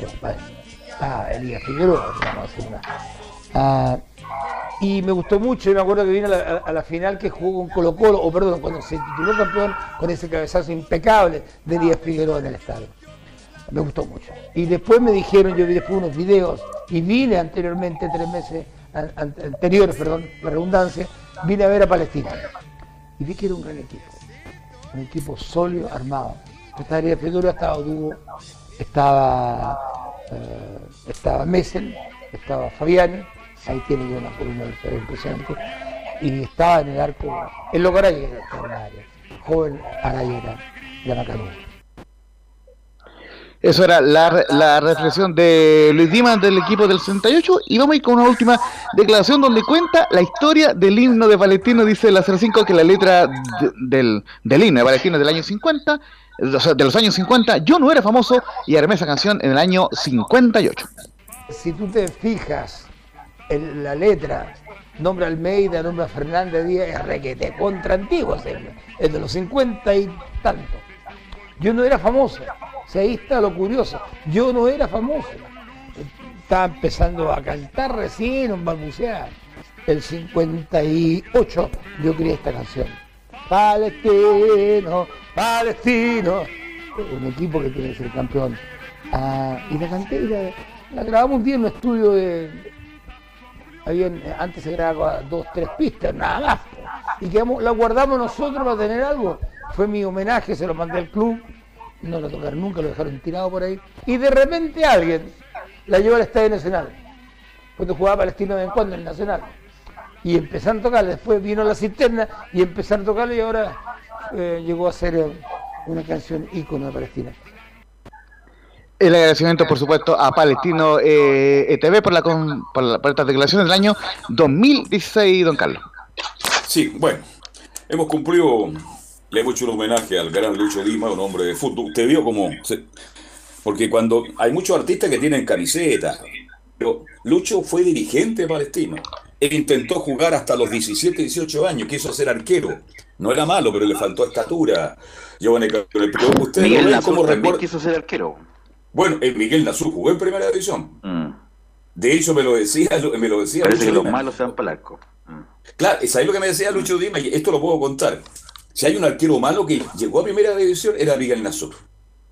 Ah, Elías Figueroa, vamos a decir una. Ah, y me gustó mucho, y me acuerdo que vine a la, final que jugó con Colo Colo, o perdón, cuando se tituló campeón con ese cabezazo impecable de Elías Figueroa en el estadio. Me gustó mucho. Y después me dijeron, yo vi después unos videos, y vine anteriormente, tres meses an- an- anteriores, perdón, la redundancia, vine a ver a Palestina. Y vi que era un gran equipo un equipo sólido, armado. Estaba Elías Figueroa, estaba Dugo, estaba, eh, estaba Messel, estaba Fabiani, ahí tiene una columna vertebral impresionante, y estaba en el arco, el loco Araya, que era extraordinario, joven Arayera, de Macanudo. Eso era la, la reflexión de Luis Dimas del equipo del 68 y vamos a ir con una última declaración donde cuenta la historia del himno de Palestino, dice la 05 que la letra de- del, del himno de Palestino del año 50, o sea, de los años 50, yo no era famoso y armé esa canción en el año 58. Si tú te fijas la letra, nombra Almeida, nombra Fernández Díaz, es requete contra antiguo, es de los 50 y tanto. Yo no era famoso, Si ahí está lo curioso. Yo no era famoso. Estaba empezando a cantar recién, un balbucear. El 58 yo creé esta canción. Palestino, Palestino. Un equipo que que ser campeón. Ah, y la canté y la, la grabamos un día en un estudio de, antes se grababa dos, tres pistas, nada más. Y quedamos, la guardamos nosotros para tener algo. Fue mi homenaje, se lo mandé al club. No lo tocaron nunca, lo dejaron tirado por ahí. Y de repente alguien la llevó al Estadio Nacional. Cuando jugaba Palestino de vez en cuando en el Nacional. Y empezaron a tocarla. Después vino la cisterna y empezaron a tocarla y ahora eh, llegó a ser eh, una canción ícono de Palestina. El agradecimiento, por supuesto, a Palestino eh, ETV por, la, con, por, la, por estas declaraciones del año 2016, don Carlos. Sí, bueno, hemos cumplido, le hemos hecho un homenaje al gran Lucho Lima, un hombre de fútbol. Usted vio cómo... Porque cuando hay muchos artistas que tienen camiseta, pero Lucho fue dirigente de Palestino. Él intentó jugar hasta los 17, 18 años, quiso ser arquero. No era malo, pero le faltó estatura. Giovanni usted Miguel no cómo recuerda... quiso ser arquero. Bueno, el Miguel Nazú jugó en primera división. Mm. De hecho, me lo decía, me lo decía Parece Lucho que los malos se van para el arco. Mm. Claro, ¿sabes lo que me decía Lucho Dima? Y esto lo puedo contar. Si hay un arquero malo que llegó a primera división, era Miguel Nazú.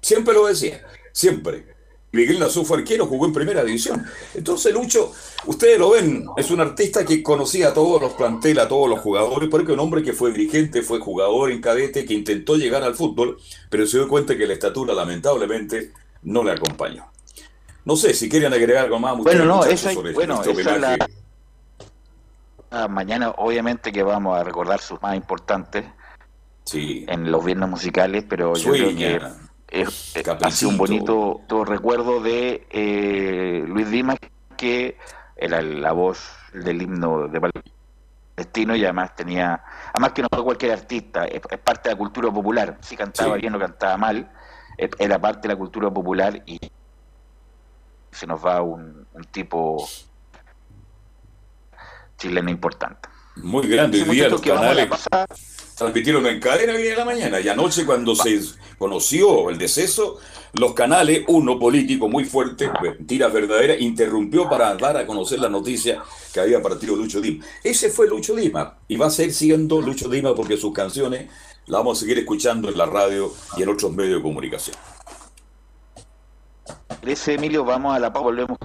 Siempre lo decía, siempre. Miguel Nazú fue arquero, jugó en primera división. Entonces, Lucho, ustedes lo ven, es un artista que conocía a todos los planteles, a todos los jugadores, porque un hombre que fue dirigente, fue jugador en cadete, que intentó llegar al fútbol, pero se dio cuenta que la estatura, lamentablemente, no le acompañó. No sé si quieren agregar algo más. Bueno, no, esa, sobre bueno, este esa la... ah, mañana obviamente que vamos a recordar sus más importantes sí. en los viernes musicales, pero yo creo que es, ha sido un bonito todo recuerdo de eh, Luis Dimas, que era la voz del himno de Palestino y además tenía, además que no fue cualquier artista, es, parte de la cultura popular, si cantaba bien o cantaba mal, era parte de la cultura popular y se nos va un, un tipo chileno importante. Muy grande, hoy día los canales transmitieron en cadena hoy de la mañana y anoche cuando se conoció el deceso, los canales, uno político muy fuerte, mentiras verdaderas, interrumpió para dar a conocer la noticia que había partido Lucho Dima. Ese fue Lucho Dima y va a seguir siendo Lucho Dima porque sus canciones la vamos a seguir escuchando en la radio y en otros medios de comunicación. Ese Emilio, vamos a la paz, volvemos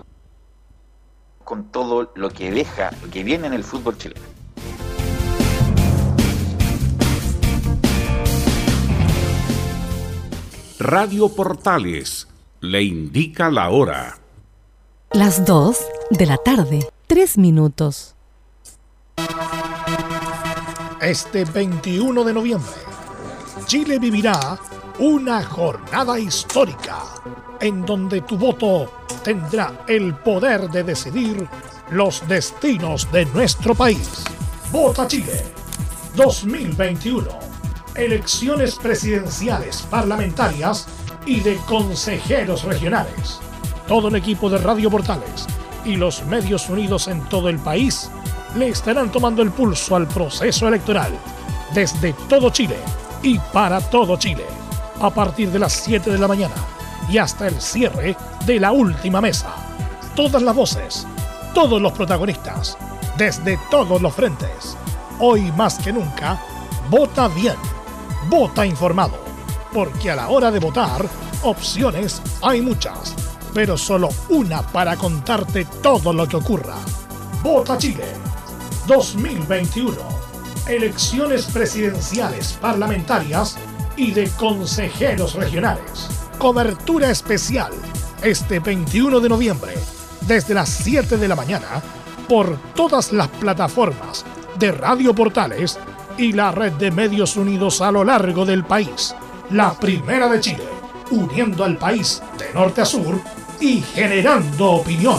con todo lo que deja, lo que viene en el fútbol chileno. Radio Portales le indica la hora. Las 2 de la tarde, 3 minutos. Este 21 de noviembre Chile vivirá una jornada histórica en donde tu voto tendrá el poder de decidir los destinos de nuestro país. Vota Chile 2021. Elecciones presidenciales, parlamentarias y de consejeros regionales. Todo el equipo de Radio Portales y los medios unidos en todo el país le estarán tomando el pulso al proceso electoral desde todo Chile y para todo Chile, a partir de las 7 de la mañana y hasta el cierre de la última mesa. Todas las voces, todos los protagonistas, desde todos los frentes. Hoy más que nunca, vota bien, vota informado, porque a la hora de votar, opciones hay muchas, pero solo una para contarte todo lo que ocurra. Vota Chile 2021 elecciones presidenciales, parlamentarias y de consejeros regionales. Cobertura especial este 21 de noviembre desde las 7 de la mañana por todas las plataformas de Radio Portales y la red de medios unidos a lo largo del país. La primera de Chile, uniendo al país de norte a sur y generando opinión.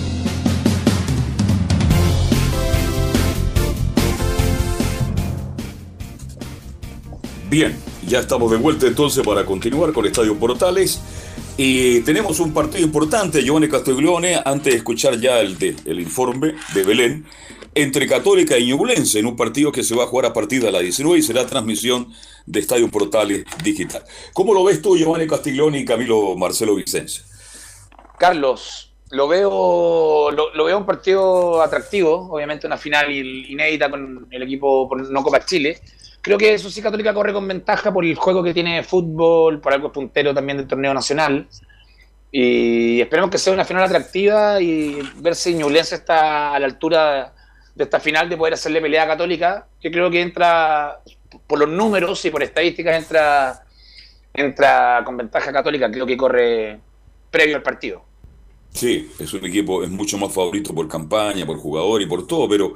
Bien, ya estamos de vuelta entonces para continuar con Estadio Portales. Y tenemos un partido importante, Giovanni Castiglione, antes de escuchar ya el, de, el informe de Belén, entre Católica y Ñublense, en un partido que se va a jugar a partir de las 19 y será transmisión de Estadio Portales Digital. ¿Cómo lo ves tú, Giovanni Castiglione y Camilo Marcelo Vicencio? Carlos, lo veo, lo, lo, veo un partido atractivo, obviamente una final inédita con el equipo no Copa Chile. Creo que eso sí Católica corre con ventaja por el juego que tiene de fútbol, por algo puntero también del torneo nacional. Y esperemos que sea una final atractiva y ver si Ñublense está a la altura de esta final de poder hacerle pelea a Católica, que creo que entra por los números y por estadísticas entra entra con ventaja Católica, creo que corre previo al partido. Sí, es un equipo, es mucho más favorito por campaña, por jugador y por todo, pero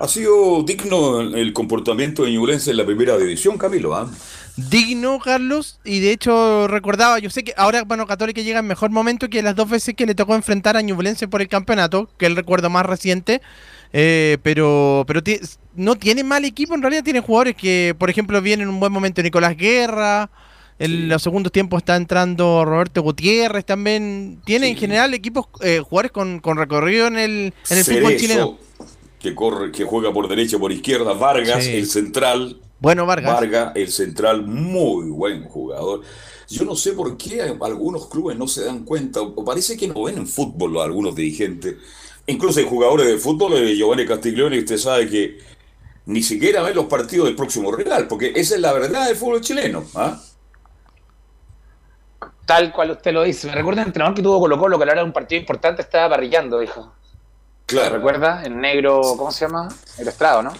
ha sido digno el comportamiento de Ñublense en la primera división, Camilo. ¿ah? Digno, Carlos, y de hecho recordaba, yo sé que ahora, bueno, Católica llega en mejor momento que las dos veces que le tocó enfrentar a Ñublense por el campeonato, que el recuerdo más reciente, eh, pero pero no tiene mal equipo, en realidad tiene jugadores que, por ejemplo, vienen en un buen momento Nicolás Guerra, en sí. los segundos tiempos está entrando Roberto Gutiérrez también. Tiene sí. en general equipos, eh, jugadores con, con, recorrido en el, en el fútbol chileno que corre, que juega por derecha, por izquierda, Vargas, sí. el central. Bueno, Vargas. Vargas, el central, muy buen jugador. Yo no sé por qué algunos clubes no se dan cuenta, o parece que no ven en fútbol algunos dirigentes. Incluso hay jugadores de fútbol, eh, Giovanni Castiglione, usted sabe que ni siquiera ven los partidos del próximo rival, porque esa es la verdad del fútbol chileno. ¿ah? Tal cual usted lo dice. Me recuerda el entrenador que tuvo Colo Colo, que a la hora de un partido importante estaba parrillando, dijo. Claro. ¿Recuerda? El negro, ¿cómo se llama? El Estrado, ¿no?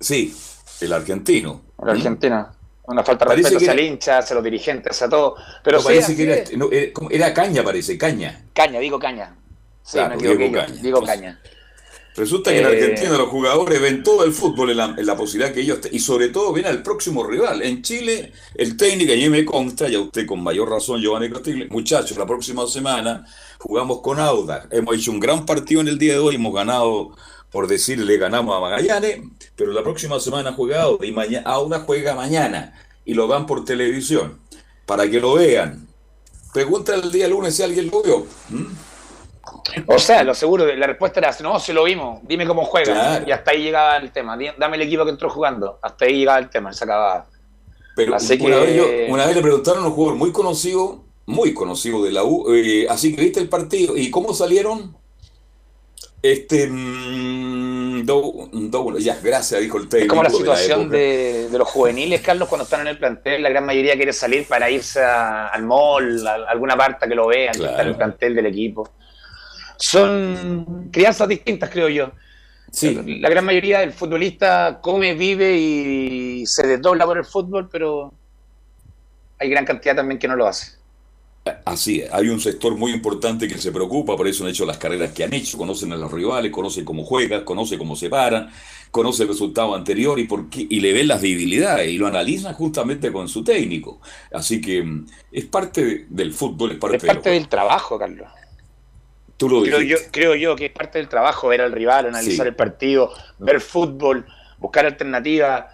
Sí, el argentino. El argentino. Una falta de respeto hacia el hincha, hacia los dirigentes, hacia todo. Pero no, parece que era, no, era, era, Caña, parece, Caña. Caña, digo Caña. Sí, claro, me digo Caña. Digo Caña. Resulta que en Argentina eh... los jugadores ven todo el fútbol en la, en la, posibilidad que ellos... Y sobre todo ven al próximo rival. En Chile, el técnico, y me consta, ya usted con mayor razón, Giovanni Castillo, muchachos, la próxima semana jugamos con Audax. Hemos hecho un gran partido en el día de hoy, hemos ganado, por decirle, ganamos a Magallanes, pero la próxima semana juega Audax y mañana, Audax juega mañana y lo dan por televisión para que lo vean. Pregúntale el día lunes si alguien lo vio. ¿Mm? O sea, lo seguro, la respuesta era, no, se lo vimos, dime cómo juega. Claro. Y hasta ahí llegaba el tema. Dame el equipo que entró jugando. Hasta ahí llegaba el tema, se acababa. Pero una, que... vez yo, una, vez le preguntaron a un jugador muy conocido muy conocido de la U. Eh, así que viste el partido. ¿Y cómo salieron? Este. Mm, do- do- ya, gracias, dijo el técnico. Es como la de situación de, de los juveniles, Carlos, cuando están en el plantel, la gran mayoría quiere salir para irse a- al mall, a, a alguna parte que lo vean, que está en el plantel del equipo. Son crianzas distintas, creo yo. La gran mayoría del futbolista come, vive y se desdobla por el fútbol, pero hay gran cantidad también que no lo hace. Así es, hay un sector muy importante que se preocupa, por eso han hecho las carreras que han hecho, conocen a los rivales, conocen cómo juegan, conocen cómo se paran, conocen el resultado anterior y, por qué, y le ven las debilidades y lo analizan justamente con su técnico. Así que mm, es parte de- del fútbol, es parte, Es parte del trabajo, Carlos. Tú lo Creo yo, creo yo que es parte del trabajo ver al rival, analizar Sí. el partido, ver fútbol, buscar alternativas,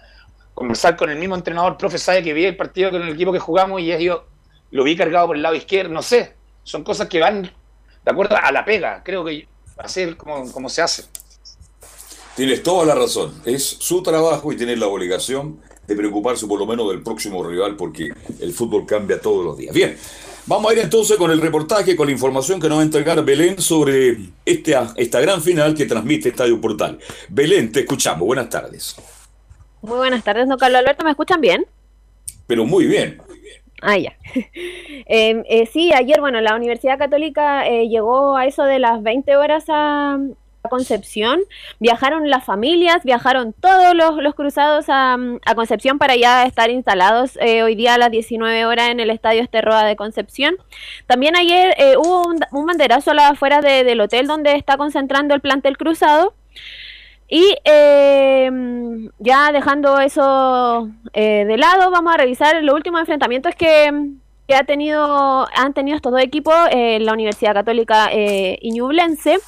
conversar con el mismo entrenador, profe, sabe que vi el partido con el equipo que jugamos y yo lo vi cargado por el lado izquierdo, no sé. Son cosas que van de acuerdo a la pega, creo que así es como, como se hace. Tienes toda la razón. Es su trabajo y tiene la obligación de preocuparse por lo menos del próximo rival porque el fútbol cambia todos los días. Bien, vamos a ir entonces con el reportaje, con la información que nos va a entregar Belén sobre este, esta gran final que transmite Estadio Portal. Belén, te escuchamos. Buenas tardes. Muy buenas tardes, don Carlos Alberto, ¿me escuchan bien? Pero muy bien. Ah, ya. Eh, eh, sí, ayer, bueno, la Universidad Católica eh, llegó a eso de las 20 horas a Concepción. Viajaron las familias, viajaron todos los, los cruzados a, a Concepción para ya estar instalados eh, hoy día a las 19 horas en el Estadio Esterroa de Concepción. También ayer eh, hubo un, banderazo a las afueras de- del hotel donde está concentrando el plantel cruzado. Y eh, ya dejando eso eh, de lado, vamos a revisar los últimos enfrentamientos que, que ha tenido, han tenido estos dos equipos, eh, la Universidad Católica eh, y Ñublense.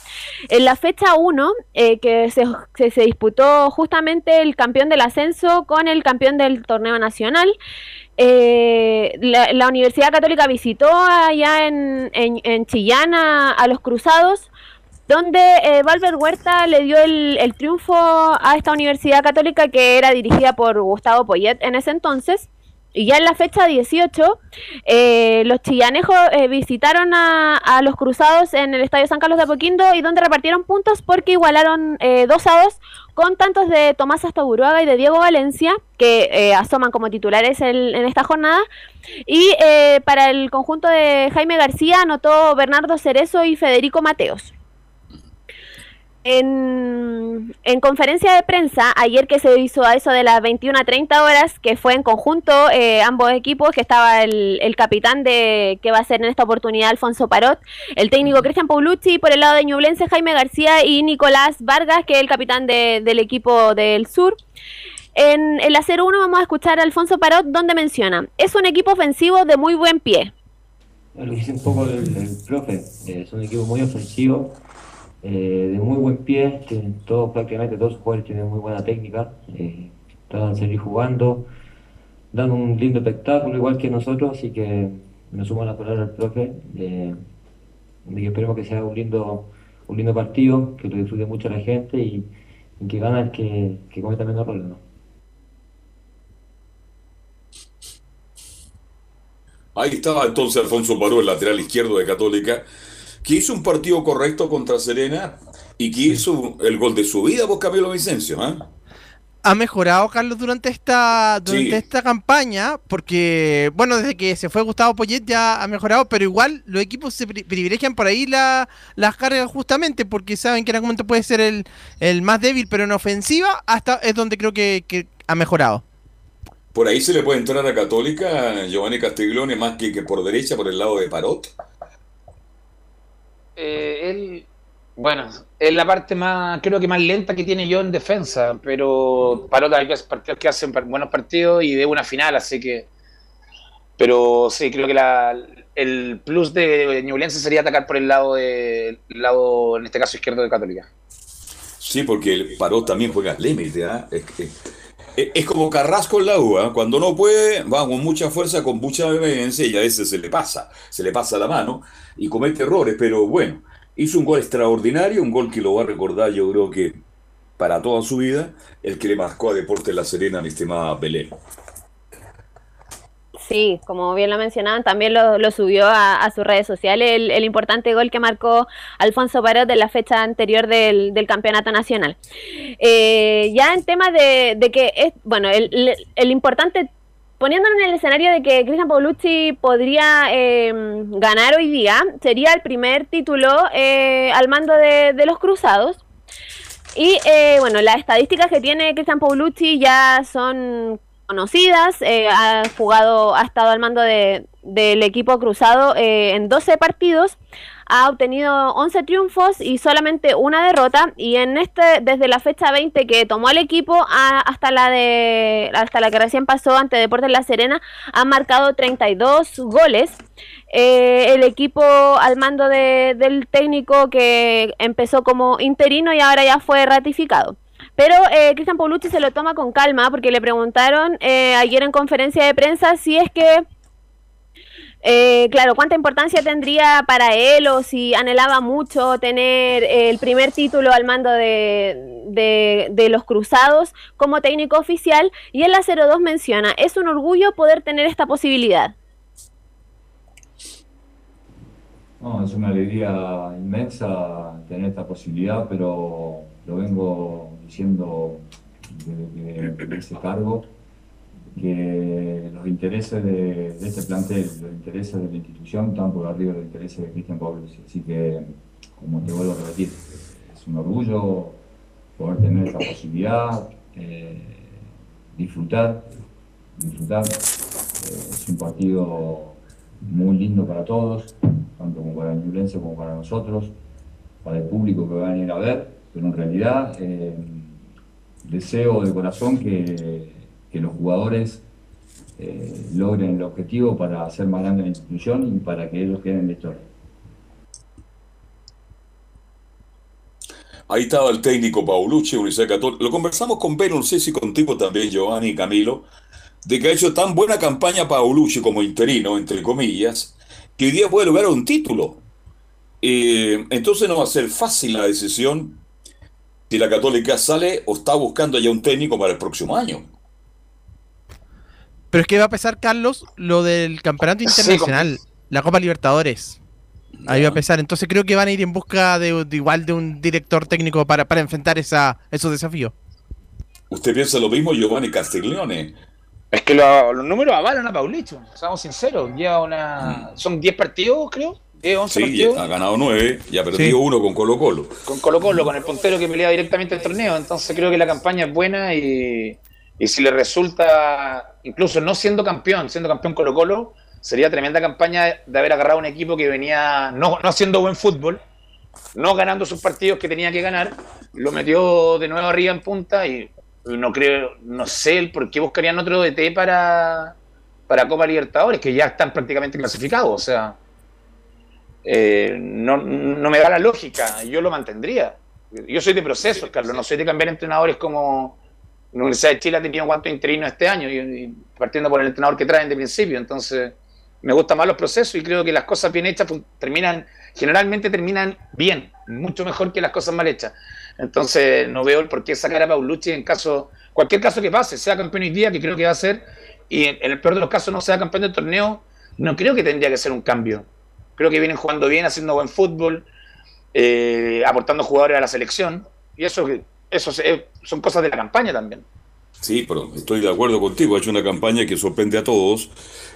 En la fecha 1, eh, que se, se, disputó justamente el campeón del ascenso con el campeón del torneo nacional. Eh, la, la Universidad Católica visitó allá en, en, en Chillán a, los Cruzados, donde eh, Valver Huerta le dio el triunfo a esta Universidad Católica que era dirigida por Gustavo Poyet en ese entonces. Y ya en la fecha 18, eh, los chillanejos eh, visitaron a, los cruzados en el Estadio San Carlos de Apoquindo y donde repartieron puntos porque igualaron eh, 2 a 2 con tantos de Tomás Astaburuaga y de Diego Valencia, que eh, asoman como titulares en esta jornada. Y eh, para el conjunto de Jaime García anotó Bernardo Cerezo y Federico Mateos. En, en conferencia de prensa, ayer que se hizo a eso de las 21 a 30 horas, que fue en conjunto eh, ambos equipos, que estaba el, el capitán de que va a ser en esta oportunidad Alfonso Parot, el técnico Cristian Paulucci, por el lado de Ñublense Jaime García y Nicolás Vargas, que es el capitán de- del equipo del sur. En el acero 1 vamos a escuchar a Alfonso Parot, donde menciona, es un equipo ofensivo de muy buen pie. Lo dice un poco el, el profe, eh, es un equipo muy ofensivo, eh, de muy buen pie, todos, prácticamente todos sus jugadores tienen muy buena técnica, eh, tratan de seguir jugando, dan un lindo espectáculo igual que nosotros, así que me sumo a la palabra del profe, esperemos que sea un lindo, un lindo partido, que lo disfrute mucho la gente y, que gane el que, que cometa menos ¿no? Ahí estaba entonces Alfonso Paró, el lateral izquierdo de Católica, que hizo un partido correcto contra Serena y que hizo el gol de su vida por Camilo Vicencio. ¿ah? ha mejorado Carlos durante esta durante Sí. esta campaña porque bueno desde que se fue Gustavo Poyet ya ha mejorado pero igual los equipos se pri- privilegian por ahí la, las cargas justamente porque saben que en algún momento puede ser el, el más débil pero en ofensiva hasta es donde creo que, que ha mejorado Por ahí se le puede entrar a Católica Giovanni Castiglione más que, que por derecha, por el lado de Parot. Eh, él, bueno, es la parte más, creo que más lenta que tiene yo en defensa, pero Parota hay partidos que hacen buenos partidos y de una final, así que. Pero sí, creo que la, el plus de Ñublense sería atacar por el lado de, el lado, en este caso izquierdo de Católica. Sí, porque el Parot también juega al límite. ¿ah? Es, que- es- es como Carrasco en la U. ¿ah? Cuando no puede, va con mucha fuerza, con mucha vehemencia y a veces se le pasa, se le pasa la mano y comete errores. Pero bueno, hizo un gol extraordinario, un gol que lo va a recordar yo creo que para toda su vida, el que le marcó a Deportes La Serena, mi estimada Belén. Sí, como bien lo mencionaban, también lo, subió a, sus redes sociales el, importante gol que marcó Alfonso Parot en la fecha anterior del, campeonato nacional. Eh, ya en tema de, que es, bueno, el, importante, poniéndolo en el escenario de que Cristian Paulucci podría eh, ganar hoy día, sería el primer título eh, al mando de, de los Cruzados. Y bueno, las estadísticas que tiene Cristian Paulucci ya son conocidas, eh, ha jugado, ha estado al mando de, del equipo cruzado eh, en 12 partidos, ha obtenido 11 triunfos y solamente una derrota y en este desde la fecha 20 que tomó el equipo hasta la de hasta la que recién pasó ante Deportes La Serena ha marcado 32 goles. Eh, el equipo al mando de, del técnico que empezó como interino y ahora ya fue ratificado. Pero eh, Cristian Paulucci se lo toma con calma porque le preguntaron eh, ayer en conferencia de prensa si es que, eh, claro, cuánta importancia tendría para él o si anhelaba mucho tener el primer título al mando de, de, los cruzados como técnico oficial. Y en la 02 menciona, es un orgullo poder tener esta posibilidad. No, es una alegría inmensa tener esta posibilidad, pero lo vengo diciendo desde ese cargo, que los intereses de, este plantel, los intereses de la institución están por arriba de los intereses de Cristian Pablo. Así que, como te vuelvo a repetir, es un orgullo poder tener esta posibilidad, eh, disfrutar, disfrutar. Eh, es un partido muy lindo para todos, tanto como para el como para nosotros, para el público que va a venir a ver pero en realidad eh, deseo de corazón que, los jugadores eh, logren el objetivo para hacer más grande la institución y para que ellos queden en. Ahí estaba el técnico Paulucci, Universidad Católica. Lo conversamos con Ben, sé si contigo también, Giovanni y Camilo, de que ha hecho tan buena campaña Paulucci como interino, entre comillas, que hoy día puede lograr un título. Eh, entonces no va a ser fácil la decisión si la Católica sale o está buscando ya un técnico para el próximo año. Pero es que va a pesar, Carlos, lo del campeonato internacional, la Copa Libertadores. Ahí va a pesar. Entonces creo que van a ir en busca de, igual de un director técnico para, para enfrentar esa, esos desafíos. ¿Usted piensa lo mismo, Giovanni Castiglione? Es que los números avalan a Paulicho, seamos sinceros. Lleva una. Mm. Son 10 partidos, creo sí, ha ganado nueve y ha perdido uno con Colo Colo. Con Colo Colo, con el puntero que pelea directamente el torneo. Entonces creo que la campaña es buena y, si le resulta, incluso no siendo campeón, siendo campeón Colo Colo, sería tremenda campaña de haber agarrado un equipo que venía no, no haciendo buen fútbol, no ganando sus partidos que tenía que ganar, lo metió de nuevo arriba en punta y no creo, no sé el por qué buscarían otro DT para, para Copa Libertadores, que ya están prácticamente clasificados, o sea eh, no, no, me da la lógica, yo lo mantendría. Yo soy de procesos, Carlos, no soy de cambiar entrenadores como la Universidad de Chile ha tenido cuántos interinos este año, y, partiendo por el entrenador que traen de principio. Entonces, me gustan más los procesos y creo que las cosas bien hechas terminan, generalmente terminan bien, mucho mejor que las cosas mal hechas. Entonces, no veo el por qué sacar a Paulucci en caso, cualquier caso que pase, sea campeón hoy día, que creo que va a ser, y en el peor de los casos no sea campeón del torneo, no creo que tendría que ser un cambio Creo que vienen jugando bien, haciendo buen fútbol, eh, aportando jugadores a la selección. Y eso, eso son cosas de la campaña también. Sí, pero estoy de acuerdo contigo. Ha hecho una campaña que sorprende a todos.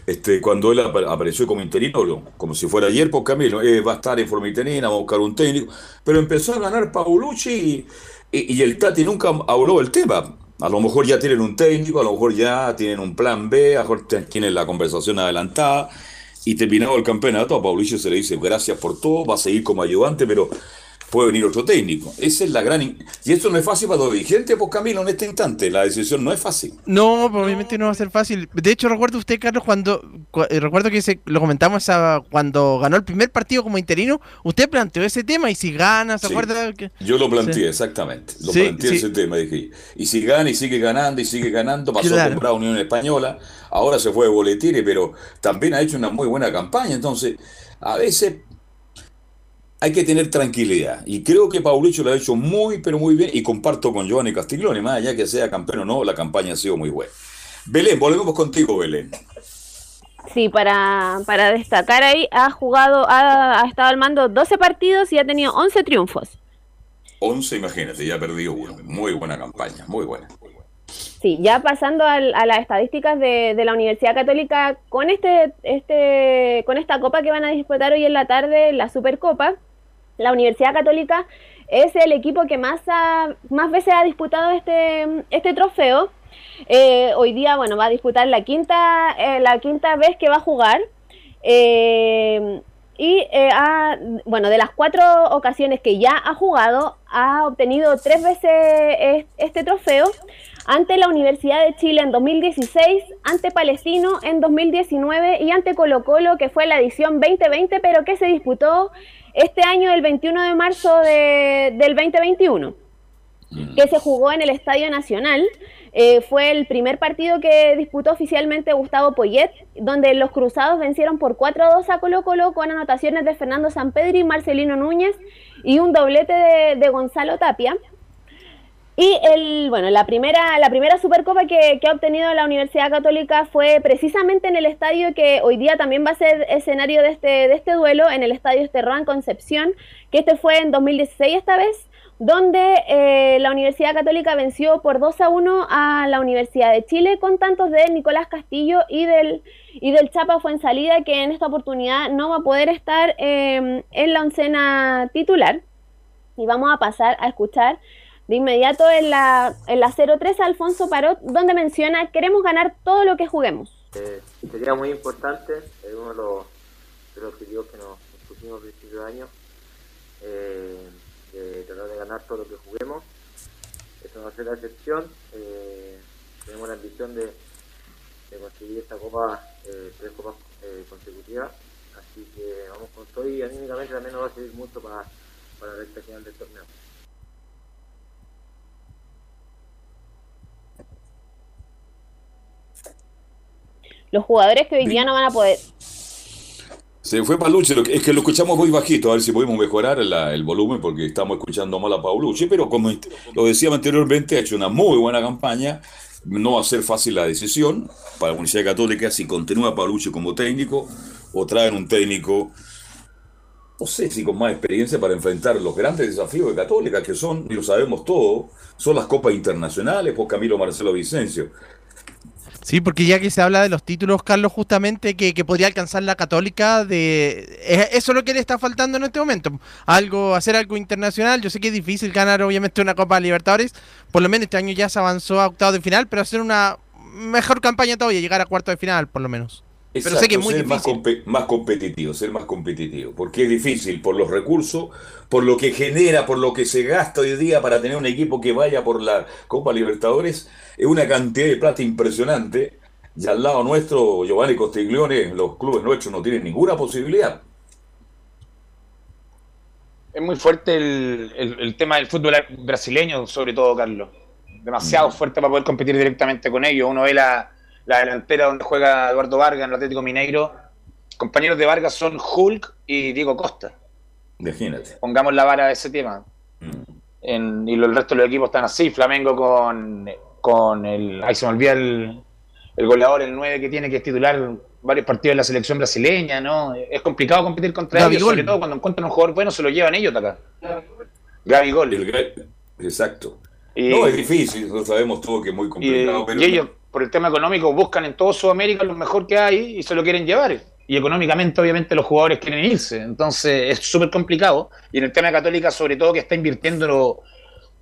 Este, cuando él apareció como interino, como si fuera ayer, por pues, Camilo, eh, va a estar en forma interina, va a buscar un técnico. Pero empezó a ganar Paulucci y, y, el Tati nunca habló del tema. A lo mejor ya tienen un técnico, a lo mejor ya tienen un plan B, a lo mejor tienen la conversación adelantada y terminado el campeonato, a Paulillo se le dice gracias por todo, va a seguir como ayudante, pero puede venir otro técnico. Esa es la gran... Y esto no es fácil para los dirigentes, pues Camilo, en este instante. La decisión no es fácil. No, pues, obviamente no va a ser fácil. De hecho, recuerdo usted, Carlos, cuando... Eh, recuerdo que se, lo comentamos cuando ganó el primer partido como interino, usted planteó ese tema y si gana, ¿se acuerda? Que... Yo lo planteé, exactamente. Lo planteé ese tema. Dije, y si gana y sigue ganando y sigue ganando, pasó a comprar Unión Española, ahora se fue de boletines, pero también ha hecho una muy buena campaña. Entonces, a veces hay que tener tranquilidad. Y creo que Paulicho lo ha hecho muy, pero muy bien. Y comparto con Giovanni Castiglione, más allá que sea campeón o no, la campaña ha sido muy buena. Belén, volvemos contigo, Belén. Sí, para, para destacar ahí, ha jugado, ha, ha estado al mando 12 partidos y ha tenido 11 triunfos. 11, imagínate, ya perdió uno. Muy buena campaña, muy buena. Sí, ya pasando al, a las estadísticas de, de, la Universidad Católica con este, este, con esta copa que van a disputar hoy en la tarde, la Supercopa, la Universidad Católica es el equipo que más, ha, más veces ha disputado este, este trofeo. Eh, hoy día, bueno, va a disputar la quinta, eh, la quinta vez que va a jugar. Eh, y ha, bueno, de las cuatro ocasiones que ya ha jugado, ha obtenido tres veces este trofeo ante la Universidad de Chile en 2016, ante Palestino en 2019 y ante Colo Colo, que fue la edición 2020, pero que se disputó este año, el 21 de marzo de, del 2021, que se jugó en el Estadio Nacional. Eh, fue el primer partido que disputó oficialmente Gustavo Poyet, donde los cruzados vencieron por 4-2 a Colo Colo con anotaciones de Fernando Sampedri, Marcelino Núñez y un doblete de, de Gonzalo Tapia. Y el, bueno, la primera, la primera Supercopa que, ha obtenido la Universidad Católica fue precisamente en el estadio que hoy día también va a ser escenario de este, de este duelo, en el estadio Esterroa Concepción, que este fue en 2016 esta vez, donde eh, la Universidad Católica venció por 2 a 1 a la Universidad de Chile con tantos de Nicolás Castillo y del, y del Chapa Fuensalida, que en esta oportunidad no va a poder estar eh, en la oncena titular. Y vamos a pasar a escuchar de inmediato en la, en la 03 Alfonso Parot, donde menciona, queremos ganar todo lo que juguemos. Eh, sería muy importante, es uno de los, los objetivos que nos, nos pusimos al principio de año, eh, de tratar de ganar todo lo que juguemos. Eso no va a ser la excepción. Eh, tenemos la ambición de, de conseguir esta copa, tres copas consecutivas, así que vamos con todo y anímicamente también nos va a servir mucho para, para la recta final del torneo. Los jugadores que hoy día no van a poder. Se fue Paulucci, es que lo escuchamos muy bajito, a ver si podemos mejorar la, el volumen porque estamos escuchando mal a Paulucci, pero como lo decíamos anteriormente, ha hecho una muy buena campaña, no va a ser fácil la decisión para la Universidad Católica si continúa Paulucci como técnico o traen un técnico, no sé si con más experiencia para enfrentar los grandes desafíos de Católica, que son, y lo sabemos todo, son las copas internacionales por Camilo Marcelo Vicencio. Sí, porque ya que se habla de los títulos, Carlos, justamente que, podría alcanzar la Católica, de eso es lo que le está faltando en este momento. Algo, hacer algo internacional. Yo sé que es difícil ganar, obviamente, una Copa Libertadores. Por lo menos este año ya se avanzó a octavo de final, pero hacer una mejor campaña todavía, llegar a cuarto de final, por lo menos. Exacto, pero sé que es muy ser difícil. Más, comp más, competitivo, ser más competitivo, porque es difícil por los recursos, por lo que genera, por lo que se gasta hoy día para tener un equipo que vaya por la Copa Libertadores, es una cantidad de plata impresionante. Y al lado nuestro, Giovanni Costiglione, los clubes nuestros no tienen ninguna posibilidad. Es muy fuerte el, el, el tema del fútbol brasileño, sobre todo, Carlos. Demasiado mm. fuerte para poder competir directamente con ellos. Uno ve la la delantera donde juega Eduardo Vargas en el Atlético Mineiro. Compañeros de Vargas son Hulk y Diego Costa. Imagínate. Pongamos la vara de ese tema. Mm. En, y el resto de los equipos están así. Flamengo con, con el. Ahí se me olvida el, el goleador, el 9 que tiene que titular varios partidos en la selección brasileña, ¿no? Es complicado competir contra Gaby ellos, Gol. sobre todo cuando encuentran un jugador bueno, se lo llevan ellos de acá. Gaby Gol. El, exacto. Y, no, es difícil, lo sabemos todo que es muy complicado. Y, pero y ellos, por el tema económico, buscan en todo Sudamérica lo mejor que hay y se lo quieren llevar. Y económicamente, obviamente, los jugadores quieren irse. Entonces, es súper complicado. Y en el tema de Católica, sobre todo, que está invirtiendo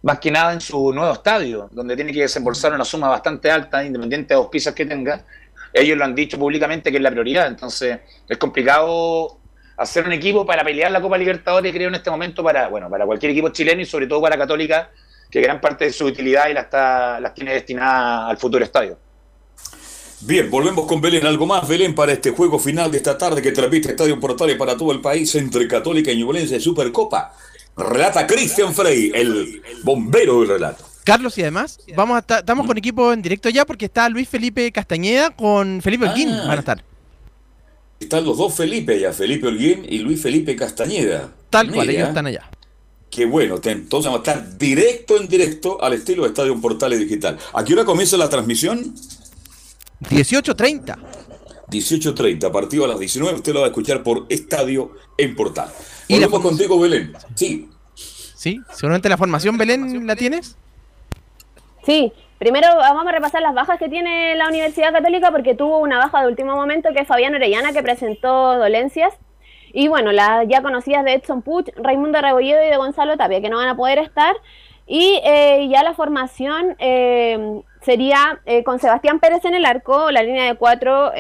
más que nada en su nuevo estadio, donde tiene que desembolsar una suma bastante alta, independiente de los pisos que tenga. Ellos lo han dicho públicamente que es la prioridad. Entonces, es complicado hacer un equipo para pelear la Copa Libertadores, creo, en este momento, para, bueno, para cualquier equipo chileno y sobre todo para Católica, que gran parte de su utilidad y la está, las tiene destinada al futuro estadio. Bien, volvemos con Belén. Algo más, Belén, para este juego final de esta tarde que transmite Estadio Portales para todo el país entre Católica y Ñublense de Supercopa. Relata Cristian Frey, el bombero del relato. Carlos, y además, vamos a estar, estamos con equipo en directo ya porque está Luis Felipe Castañeda con Felipe Holguín. Ah, van a estar. Están los dos Felipe allá, Felipe Holguín y Luis Felipe Castañeda. Tal Mira. cual, ellos están allá. Qué bueno, entonces vamos a estar directo en directo al estilo de Estadio Portales Digital. ¿A qué hora comienza la transmisión? 18.30. 18.30, partido a las 19, usted lo va a escuchar por Estadio en Portal. Y Volvemos contigo, Belén. Sí. Sí, seguramente la formación, Belén, ¿la tienes? Sí, primero vamos a repasar las bajas que tiene la Universidad Católica porque tuvo una baja de último momento que es Fabián Orellana que presentó dolencias. Y bueno, las ya conocidas de Edson Puch, Raimundo Rebolledo y de Gonzalo Tapia que no van a poder estar. Y eh, ya la formación eh, sería eh, con Sebastián Pérez en el arco, la línea de cuatro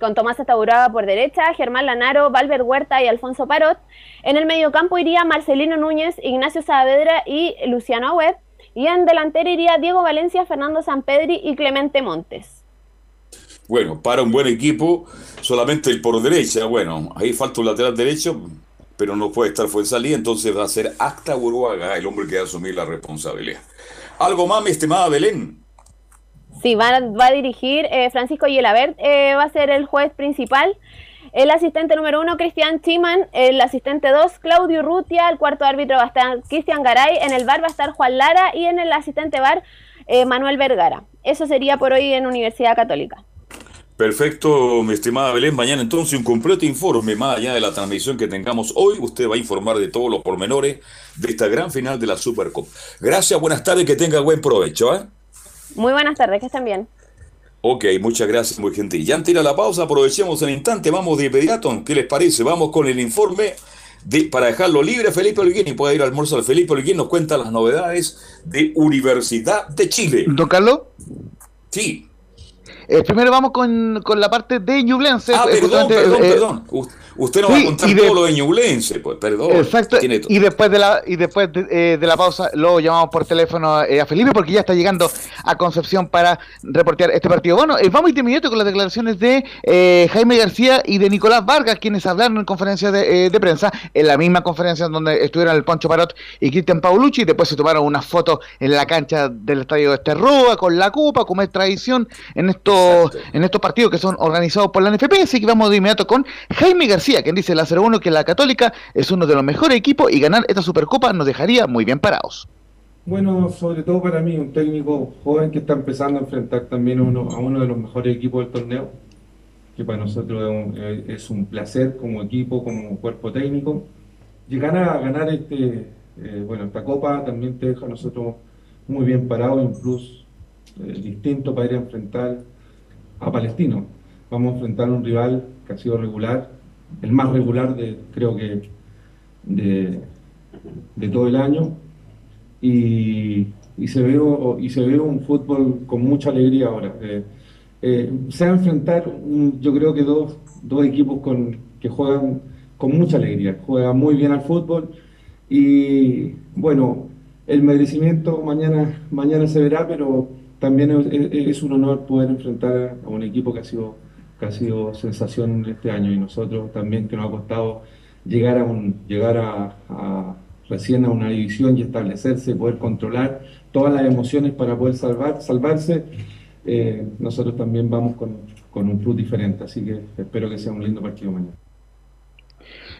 con Tomás Estaburada por derecha, Germán Lanaro, Valver Huerta y Alfonso Parot. En el mediocampo iría Marcelino Núñez, Ignacio Saavedra y Luciano Webb. Y en delantera iría Diego Valencia, Fernando Sampedri y Clemente Montes. Bueno, para un buen equipo, solamente el por derecha. Bueno, ahí falta un lateral derecho, pero no puede estar salida, entonces va a ser Acta Uruguaga el hombre que va a asumir la responsabilidad. ¿Algo más, mi estimada Belén? Sí, va, va a dirigir eh, Francisco Yelabert, eh, va a ser el juez principal. El asistente número uno, Cristian Chiman. El asistente dos, Claudio Rutia. El cuarto árbitro va a estar Cristian Garay. En el bar va a estar Juan Lara. Y en el asistente bar, eh, Manuel Vergara. Eso sería por hoy en Universidad Católica. Perfecto, mi estimada Belén. Mañana entonces un completo informe, más allá de la transmisión que tengamos hoy. Usted va a informar de todos los pormenores de esta gran final de la Supercop. Gracias, buenas tardes, que tenga buen provecho. ¿eh? Muy buenas tardes, que estén bien. Ok, muchas gracias, muy gentil. Ya antes de la pausa, aprovechemos el instante, vamos de inmediato. ¿Qué les parece? Vamos con el informe de, para dejarlo libre. Felipe Olguín y puede ir al almuerzo. Felipe Olguín nos cuenta las novedades de Universidad de Chile. ¿Don Carlos? Sí. Eh, primero vamos con, con, la parte de Ñublense. Ah, eh, perdón, perdón, eh, perdón. Usted nos va a contar todo lo de Ñublense, pues, perdón. Exacto. Y después de la y después de, la pausa lo llamamos por teléfono a Felipe porque ya está llegando a Concepción para reportear este partido. Bueno, vamos de inmediato con las declaraciones de Jaime García y de Nicolás Vargas, quienes hablaron en conferencia de, prensa, en la misma conferencia donde estuvieron el Poncho Parot y Cristian Paulucci, y después se tomaron una foto en la cancha del estadio de Esterrúa con la Copa, como es tradición en estos en estos partidos que son organizados por la NFP. Así que vamos de inmediato con Jaime García, quien dice la 0-1 que la Católica es uno de los mejores equipos y ganar esta Supercopa nos dejaría muy bien parados. Bueno, sobre todo para mí, un técnico joven que está empezando a enfrentar también a uno, a uno de los mejores equipos del torneo, que para nosotros es un, placer como equipo, como cuerpo técnico. Llegar a ganar este, eh, bueno, esta copa también te deja a nosotros muy bien parados, un plus eh, distinto para ir a enfrentar a Palestino. Vamos a enfrentar a un rival que ha sido regular, el más regular de, creo que, de, todo el año. Y, se ve, y se un fútbol con mucha alegría ahora. Eh, eh, se va a enfrentar, yo creo que dos, dos equipos con, que juegan con mucha alegría, juegan muy bien al fútbol y bueno, el merecimiento mañana, mañana se verá, pero también es, un honor poder enfrentar a un equipo que ha sido que ha sido sensación este año y nosotros también que nos ha costado llegar a un llegar a, recién a una división y establecerse, poder controlar todas las emociones para poder salvar, salvarse. Eh, nosotros también vamos con, con un plus diferente, así que espero que sea un lindo partido mañana.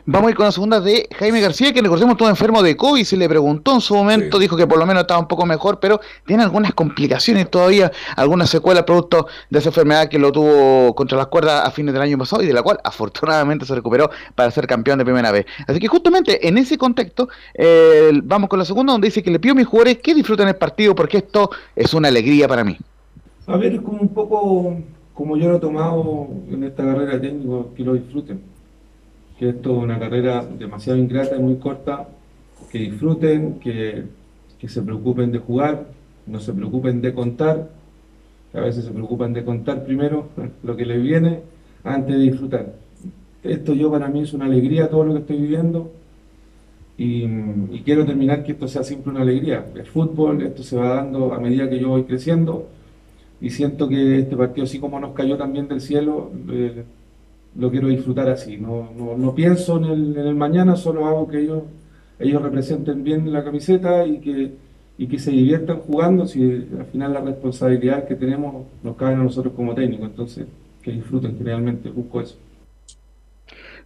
Vamos a ir con la segunda de Jaime García, que recordemos todo enfermo de COVID, se le preguntó en su momento, dijo que por lo menos estaba un poco mejor, pero tiene algunas complicaciones todavía, algunas secuelas producto de esa enfermedad que lo tuvo contra las cuerdas a fines del año pasado y de la cual afortunadamente se recuperó para ser campeón de primera vez. Así que justamente en ese contexto, eh, vamos con la segunda, donde dice que le pido a mis jugadores que disfruten el partido porque esto es una alegría para mí. A ver, es como un poco como yo lo he tomado en esta carrera técnica, que lo disfruten que esto es una carrera demasiado ingrata y muy corta, que disfruten, que, se preocupen de jugar, no se preocupen de contar, que a veces se preocupan de contar primero lo que les viene antes de disfrutar. Esto yo para mí es una alegría todo lo que estoy viviendo y, quiero terminar que esto sea siempre una alegría. El fútbol, esto se va dando a medida que yo voy creciendo y siento que este partido, así como nos cayó también del cielo, eh, lo quiero disfrutar así. No, no, no pienso en el, en el, mañana, solo hago que ellos, ellos representen bien la camiseta y que, y que se diviertan jugando, si al final la responsabilidad que tenemos nos cae a nosotros como técnicos. Entonces, que disfruten, generalmente busco eso.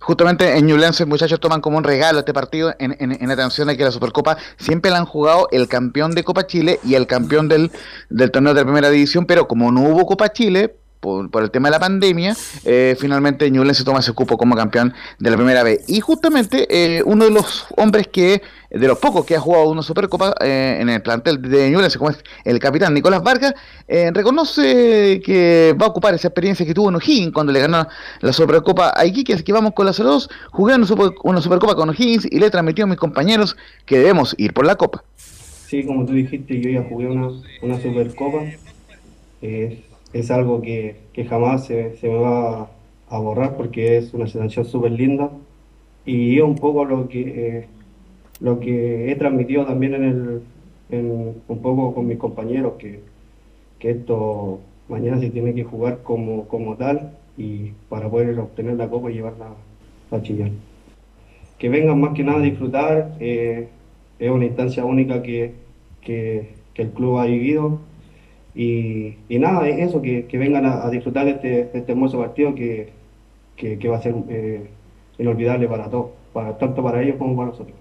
Justamente en Ñublense, muchachos toman como un regalo este partido en, en, en atención de que la Supercopa siempre la han jugado el campeón de Copa Chile y el campeón del, del torneo de primera división, pero como no hubo Copa Chile, por, por el tema de la pandemia, eh, finalmente Ñublense toma ese cupo como campeón de la primera vez. Y justamente eh, uno de los hombres que, de los pocos que ha jugado una Supercopa eh, en el plantel de Ñublense, como es el capitán Nicolás Vargas, eh, reconoce que va a ocupar esa experiencia que tuvo en O'Higgins cuando le ganó la Supercopa a Iquique, así que vamos con la 02, jugué una, una Supercopa con O'Higgins y le transmitió a mis compañeros que debemos ir por la Copa. Sí, como tú dijiste, yo ya jugué una, una Supercopa. Es algo que, que jamás se, se me va a borrar porque es una sensación súper linda. Y es un poco lo que, eh, lo que he transmitido también en el, un poco con mis compañeros, que, que esto mañana se tiene que jugar como, como tal y para poder obtener la copa y llevarla a Chillán. Que vengan más que nada a disfrutar. eh, es una instancia única que- que el club ha vivido. Y, y nada, es eso, que, que vengan a, disfrutar de este, este hermoso partido que, que, que va a ser eh, inolvidable para todos, para, tanto para ellos como para nosotros.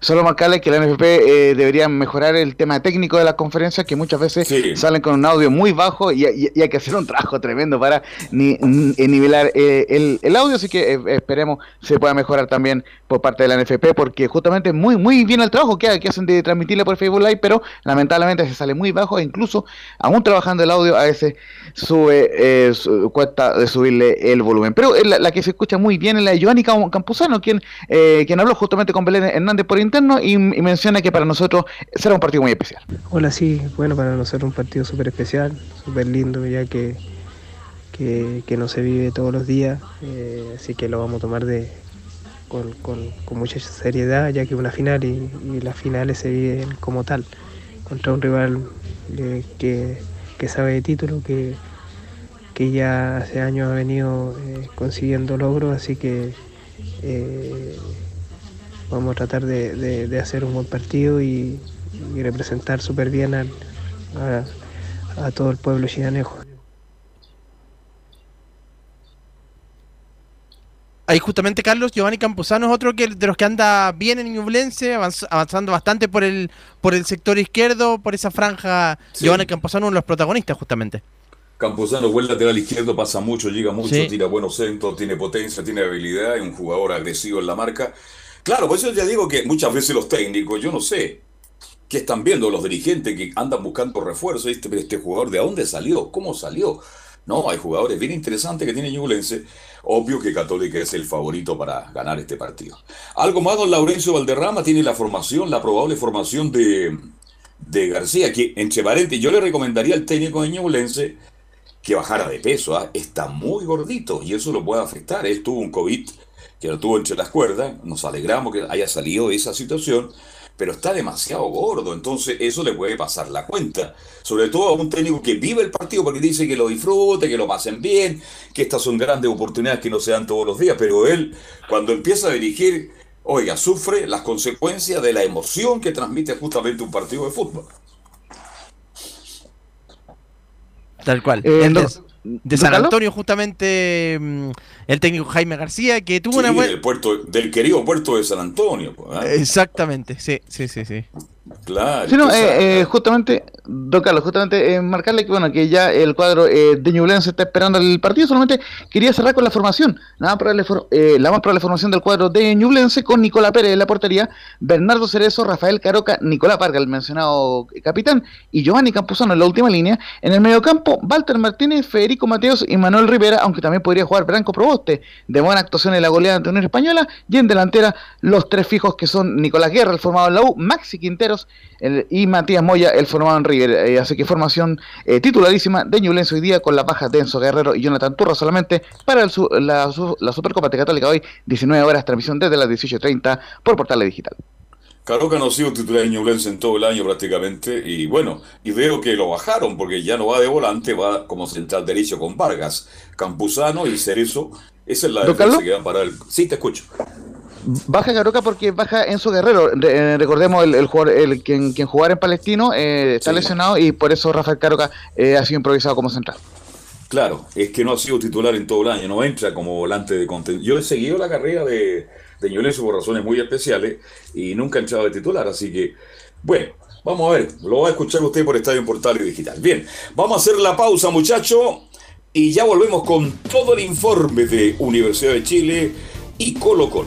Solo marcarle que la NFP eh, debería mejorar el tema técnico de las conferencias, que muchas veces salen con un audio muy bajo y, y- y hay que hacer un trabajo tremendo para ni- eh, nivelar eh, el, el audio, así que eh, esperemos se pueda mejorar también por parte de la NFP, porque justamente muy muy bien el trabajo que, que hacen de transmitirle por Facebook Live, pero lamentablemente se sale muy bajo e incluso aún trabajando el audio a veces sube, eh, su- cuesta de subirle el volumen. Pero la, la que se escucha muy bien es la de Giovanni Cam- Campuzano, quien, eh, quien habló justamente con Belén Hernández por interno y, menciona que para nosotros será un partido muy especial. Hola, sí, bueno, para nosotros un partido súper especial, súper lindo, ya que, que, no se vive todos los días, eh, así que lo vamos a tomar de, con, con- con mucha seriedad, ya que una final y, las finales se viven como tal, contra un rival eh, que, que sabe de título, que, que ya hace años ha venido eh, consiguiendo logros, así que vamos a tratar de, de- de hacer un buen partido y, y representar súper bien al- a, a todo el pueblo chilanejo. Ahí justamente Carlos Giovanni Campuzano es otro que de los que anda bien en Ñublense, avanz- avanzando bastante por el por el sector izquierdo, por esa franja. Giovanni Campuzano uno de los protagonistas justamente. Campuzano, buen lateral izquierdo, pasa mucho, llega mucho, Sí. tira buenos centros, tiene potencia, tiene habilidad, es un jugador agresivo en la marca. Claro, por eso ya digo que muchas veces los técnicos, yo no sé, ¿qué están viendo los dirigentes que andan buscando refuerzo? Este, este jugador, ¿de dónde salió? ¿Cómo salió? No, hay jugadores bien interesantes que tiene Ñublense. Obvio que Católica es el favorito para ganar este partido. Algo más, don Laurencio Valderrama tiene la formación, la probable formación de, de García, que entre paréntesis, yo le recomendaría al técnico de Ñublense que bajara de peso. ¿ah? Está muy gordito y eso lo puede afectar. Él tuvo un COVID que lo tuvo entre las cuerdas. Nos alegramos que haya salido de esa situación, pero está demasiado gordo. Entonces eso le puede pasar la cuenta. Sobre todo a un técnico que vive el partido porque dice que lo disfrute, que lo pasen bien, que estas son grandes oportunidades que no se dan todos los días. Pero él, cuando empieza a dirigir, oiga, sufre las consecuencias de la emoción que transmite justamente un partido de fútbol. Tal cual. Eh, El de, San. Antonio justamente mm, el técnico Jaime García que tuvo Sí, una buena... del, puerto, del querido puerto de San Antonio. ¿ah? Exactamente, sí, sí, sí, sí. Claro. Sí, no, eh, eh, justamente, don Carlos, justamente eh, marcarle que bueno que ya el cuadro eh, de Ñublense está esperando el partido, solamente quería cerrar con la formación, nada más probable for- la más probable formación del cuadro de Ñublense con Nicolás Pérez en la portería, Bernardo Cerezo, Rafael Caroca, Nicolás Parga, el mencionado capitán, y Giovanni Campuzano en la última línea, en el mediocampo, Walter Martínez, Federico Mateos y Manuel Rivera, aunque también podría jugar Branco Proboste, de buena actuación en la goleada ante Unión Española, y en delantera los tres fijos que son Nicolás Guerra, el formado en la U, Maxi El- y Matías Moya, el formado en River. Eh, así que formación eh, titularísima de Ñublense hoy día con las bajas de Enzo Guerrero y Jonathan Turra solamente para el la, la Supercopa de Católica hoy, 19 horas, transmisión desde las 18.30 por Portales Digital. Caroca no ha sido titular de Ñublense en todo el año prácticamente y bueno, y veo que lo bajaron porque ya no va de volante, va como central derecho con Vargas, Campuzano y Cerezo. Esa es la ¿Don defensa Carlos? que va para el... Sí, te escucho. Baja Caroca porque baja Enzo Guerrero. Re- eh, recordemos el, el jugador, el, quien, quien jugara en Palestino eh, está Sí. lesionado y por eso Rafael Caroca eh, ha sido improvisado como central. Claro, es que no ha sido titular en todo el año, no entra como volante de contención. Yo he seguido la carrera de, de por razones muy especiales y nunca ha entrado de titular, así que, bueno, Vamos a ver, lo va a escuchar usted por Estadio Portal y Digital. Bien, vamos a hacer la pausa, muchacho, y ya volvemos con todo el informe de Universidad de Chile y Colo Colo.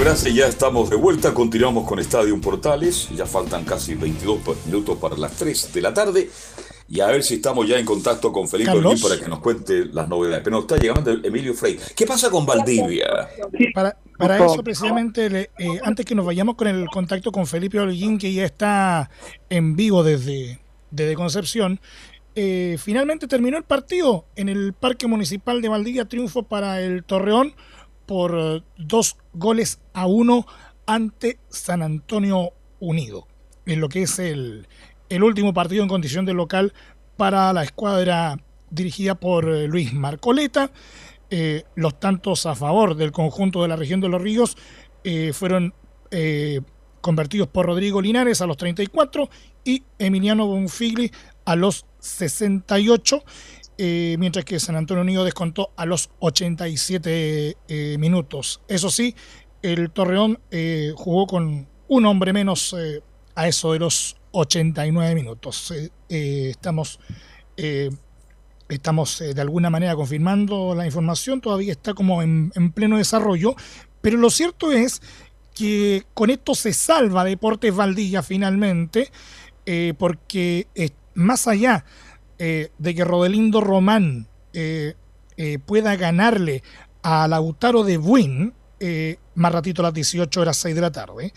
Gracias. Ya estamos de vuelta. Continuamos con Estadio Portales. Ya faltan casi 22 minutos para las 3 de la tarde. Y a ver si estamos ya en contacto con Felipe. Olguín para que nos cuente las novedades. Pero nos está llegando Emilio Frey. ¿Qué pasa con Valdivia? Para, para eso, precisamente, le- eh, antes que nos vayamos con el contacto con Felipe Holguín, que ya está en vivo desde, desde Concepción, eh, finalmente terminó el partido en el Parque Municipal de Valdivia, triunfo para el Torreón por eh, dos goles a uno ante San Antonio Unido, en lo que es el, el último partido en condición de local para la escuadra dirigida por eh, Luis Marcoleta. Eh, los tantos a favor del conjunto de la región de los ríos fueron convertidos por Rodrigo Linares a los 34 y Emiliano Bonfigli a los 68, eh, mientras que San Antonio Unido descontó a los 87 eh, minutos. Eso sí, el Torreón eh, jugó con un hombre menos a eso de los 89 minutos. Estamos estamos de alguna manera confirmando la información, todavía está como en, en pleno desarrollo, pero lo cierto es que con esto se salva Deportes Valdilla finalmente, porque más allá eh, de que Rodelindo Román eh, eh, pueda ganarle a Lautaro de Buin, más ratito a las 18 horas 6 de la tarde,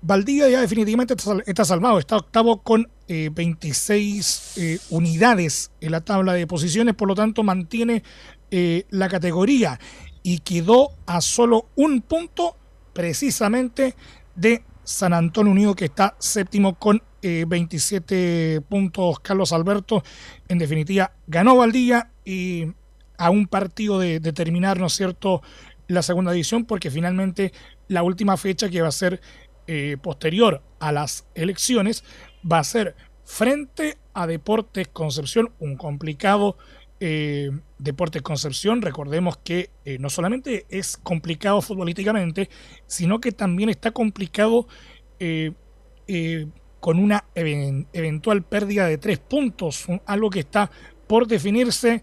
Valdivia ya definitivamente está, sal- está salvado, está octavo con eh, 26 eh, unidades en la tabla de posiciones, por lo tanto mantiene la categoría y quedó a solo un punto precisamente de San Antonio Unido que está séptimo con eh, 27 puntos Carlos Alberto. En definitiva, ganó Valdivia y a un partido de, terminar, ¿no es cierto?, la segunda división, porque finalmente la última fecha que va a ser eh, posterior a las elecciones va a ser frente a Deportes Concepción, un complicado eh, Deportes Concepción. Recordemos que eh, no solamente es complicado futbolísticamente, sino que también está complicado eh, con una eventual pérdida de tres puntos, algo que está por definirse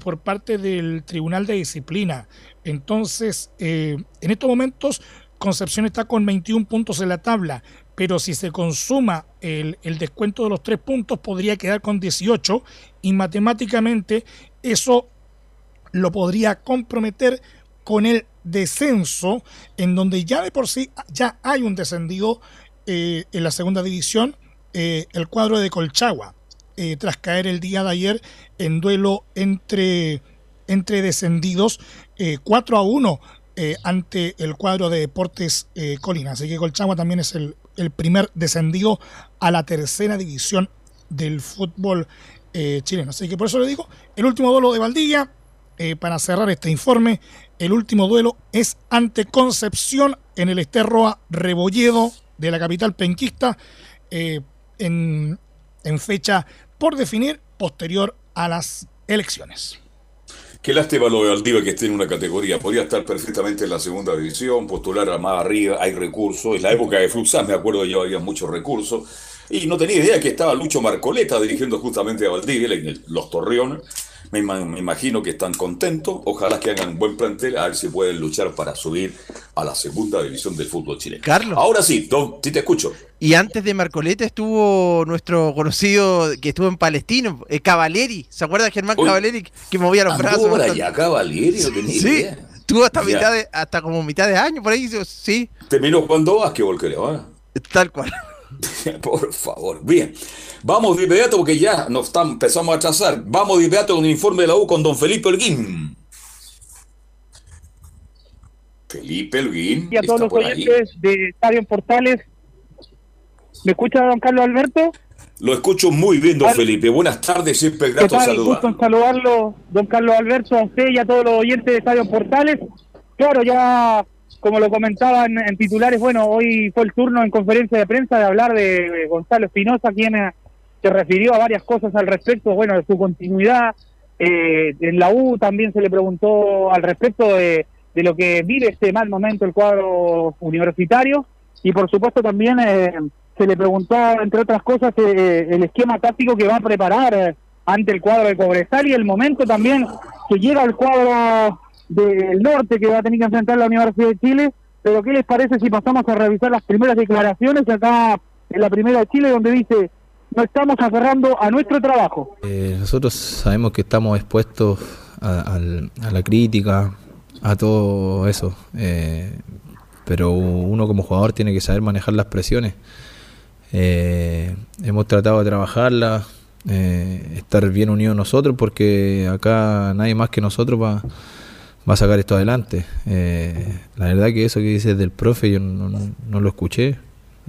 por parte del Tribunal de Disciplina. Entonces, en estos momentos, Concepción está con 21 puntos en la tabla, pero si se consuma el, descuento de los tres puntos podría quedar con 18 y matemáticamente eso lo podría comprometer con el descenso en donde ya de por sí ya hay un descendido eh, en la segunda división eh, el cuadro de Colchagua eh, tras caer el día de ayer en duelo entre, entre descendidos 4 a 1 ante el cuadro de Deportes Colina. Así que Colchagua también es el, el primer descendido a la tercera división del fútbol eh, chileno. Así que por eso le digo, el último duelo de Valdivia, eh, para cerrar este informe, el último duelo es ante Concepción en el Esterroa Rebolledo de la capital penquista, eh, en, en fecha por definir posterior a las elecciones. Qué lástima lo de Valdivia que esté en una categoría. Podría estar perfectamente en la segunda división, postular a más arriba, hay recursos. En la época de Fluxas, me acuerdo, yo había muchos recursos. Y no tenía idea que estaba Lucho Marcoleta dirigiendo justamente a Valdivia, los Torreones. Me, imagino que están contentos. Ojalá que hagan un buen plantel, a ver si pueden luchar para subir a la segunda división del fútbol chileno. Carlos. Ahora sí, sí te escucho. Y antes de Marcoleta estuvo nuestro conocido que estuvo en Palestino, eh, Cavaleri. ¿Se acuerda de Germán Cavaleri que movía los brazos? Ahora ya Cavaleri, no tenía sí. idea. Estuvo hasta, mitad de, hasta como mitad de año, por ahí, sí. Terminó jugando básquetbol, creo, ¿eh? Tal cual. Por favor. Bien. Vamos de inmediato porque ya nos empezamos a atrasar. Vamos de inmediato con el informe de la U con don Felipe Elguín. Felipe Elguín. Y a todos los oyentes de Estadio Portales. ¿Me escucha don Carlos Alberto? Lo escucho muy bien, don Felipe. Buenas tardes, siempre grato saludar. Gusto en saludarlo, don Carlos Alberto, a usted y a todos los oyentes de Estadio Portales. Claro, ya como lo comentaban en titulares, bueno, hoy fue el turno en conferencia de prensa de hablar de Gonzalo Espinosa, quien eh, se refirió a varias cosas al respecto, bueno, de su continuidad. Eh, en la U también se le preguntó al respecto de, lo que vive este mal momento el cuadro universitario y por supuesto también eh, se le preguntó, entre otras cosas, el esquema táctico que va a preparar ante el cuadro de Cobresal y el momento también que llega el cuadro del norte que va a tener que enfrentar la Universidad de Chile. Pero ¿qué les parece si pasamos a revisar las primeras declaraciones acá en la primera de Chile donde dice no estamos aferrando a nuestro trabajo? Eh, nosotros sabemos que estamos expuestos a, la crítica, a todo eso. Eh, pero uno como jugador tiene que saber manejar las presiones. Eh, hemos tratado de trabajarlas, estar bien unidos nosotros, porque acá nadie más que nosotros va va a sacar esto adelante. Eh, la verdad que eso que dices del profe yo no, lo escuché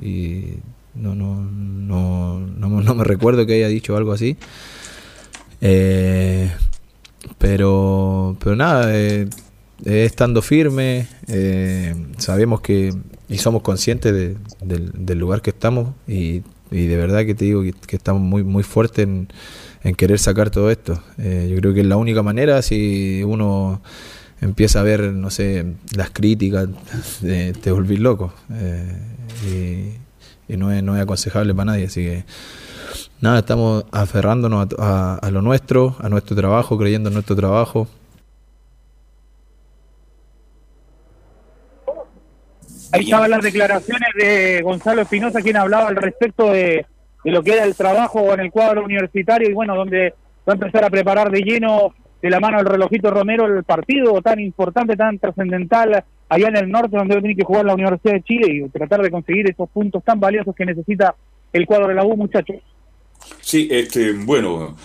y no, no, no, no, me recuerdo que haya dicho algo así. Eh, pero, pero nada, eh, estando firme, sabemos que y somos conscientes del, lugar que estamos y, de verdad que te digo que, estamos muy, muy fuertes en querer sacar todo esto. yo creo que es la única manera si uno empieza a ver, no sé, las críticas, de, te volvís loco. Eh, y, no, es, no es aconsejable para nadie, así que nada, estamos aferrándonos a, lo nuestro, a nuestro trabajo, creyendo en nuestro trabajo. Ahí estaban las declaraciones de Gonzalo Espinosa, quien hablaba al respecto de, de, lo que era el trabajo en el cuadro universitario y bueno, donde va a empezar a preparar de lleno de la mano del relojito Romero el partido tan importante, tan trascendental allá en el norte donde tiene que jugar la Universidad de Chile y tratar de conseguir esos puntos tan valiosos que necesita el cuadro de la U, muchachos. Sí, este, bueno,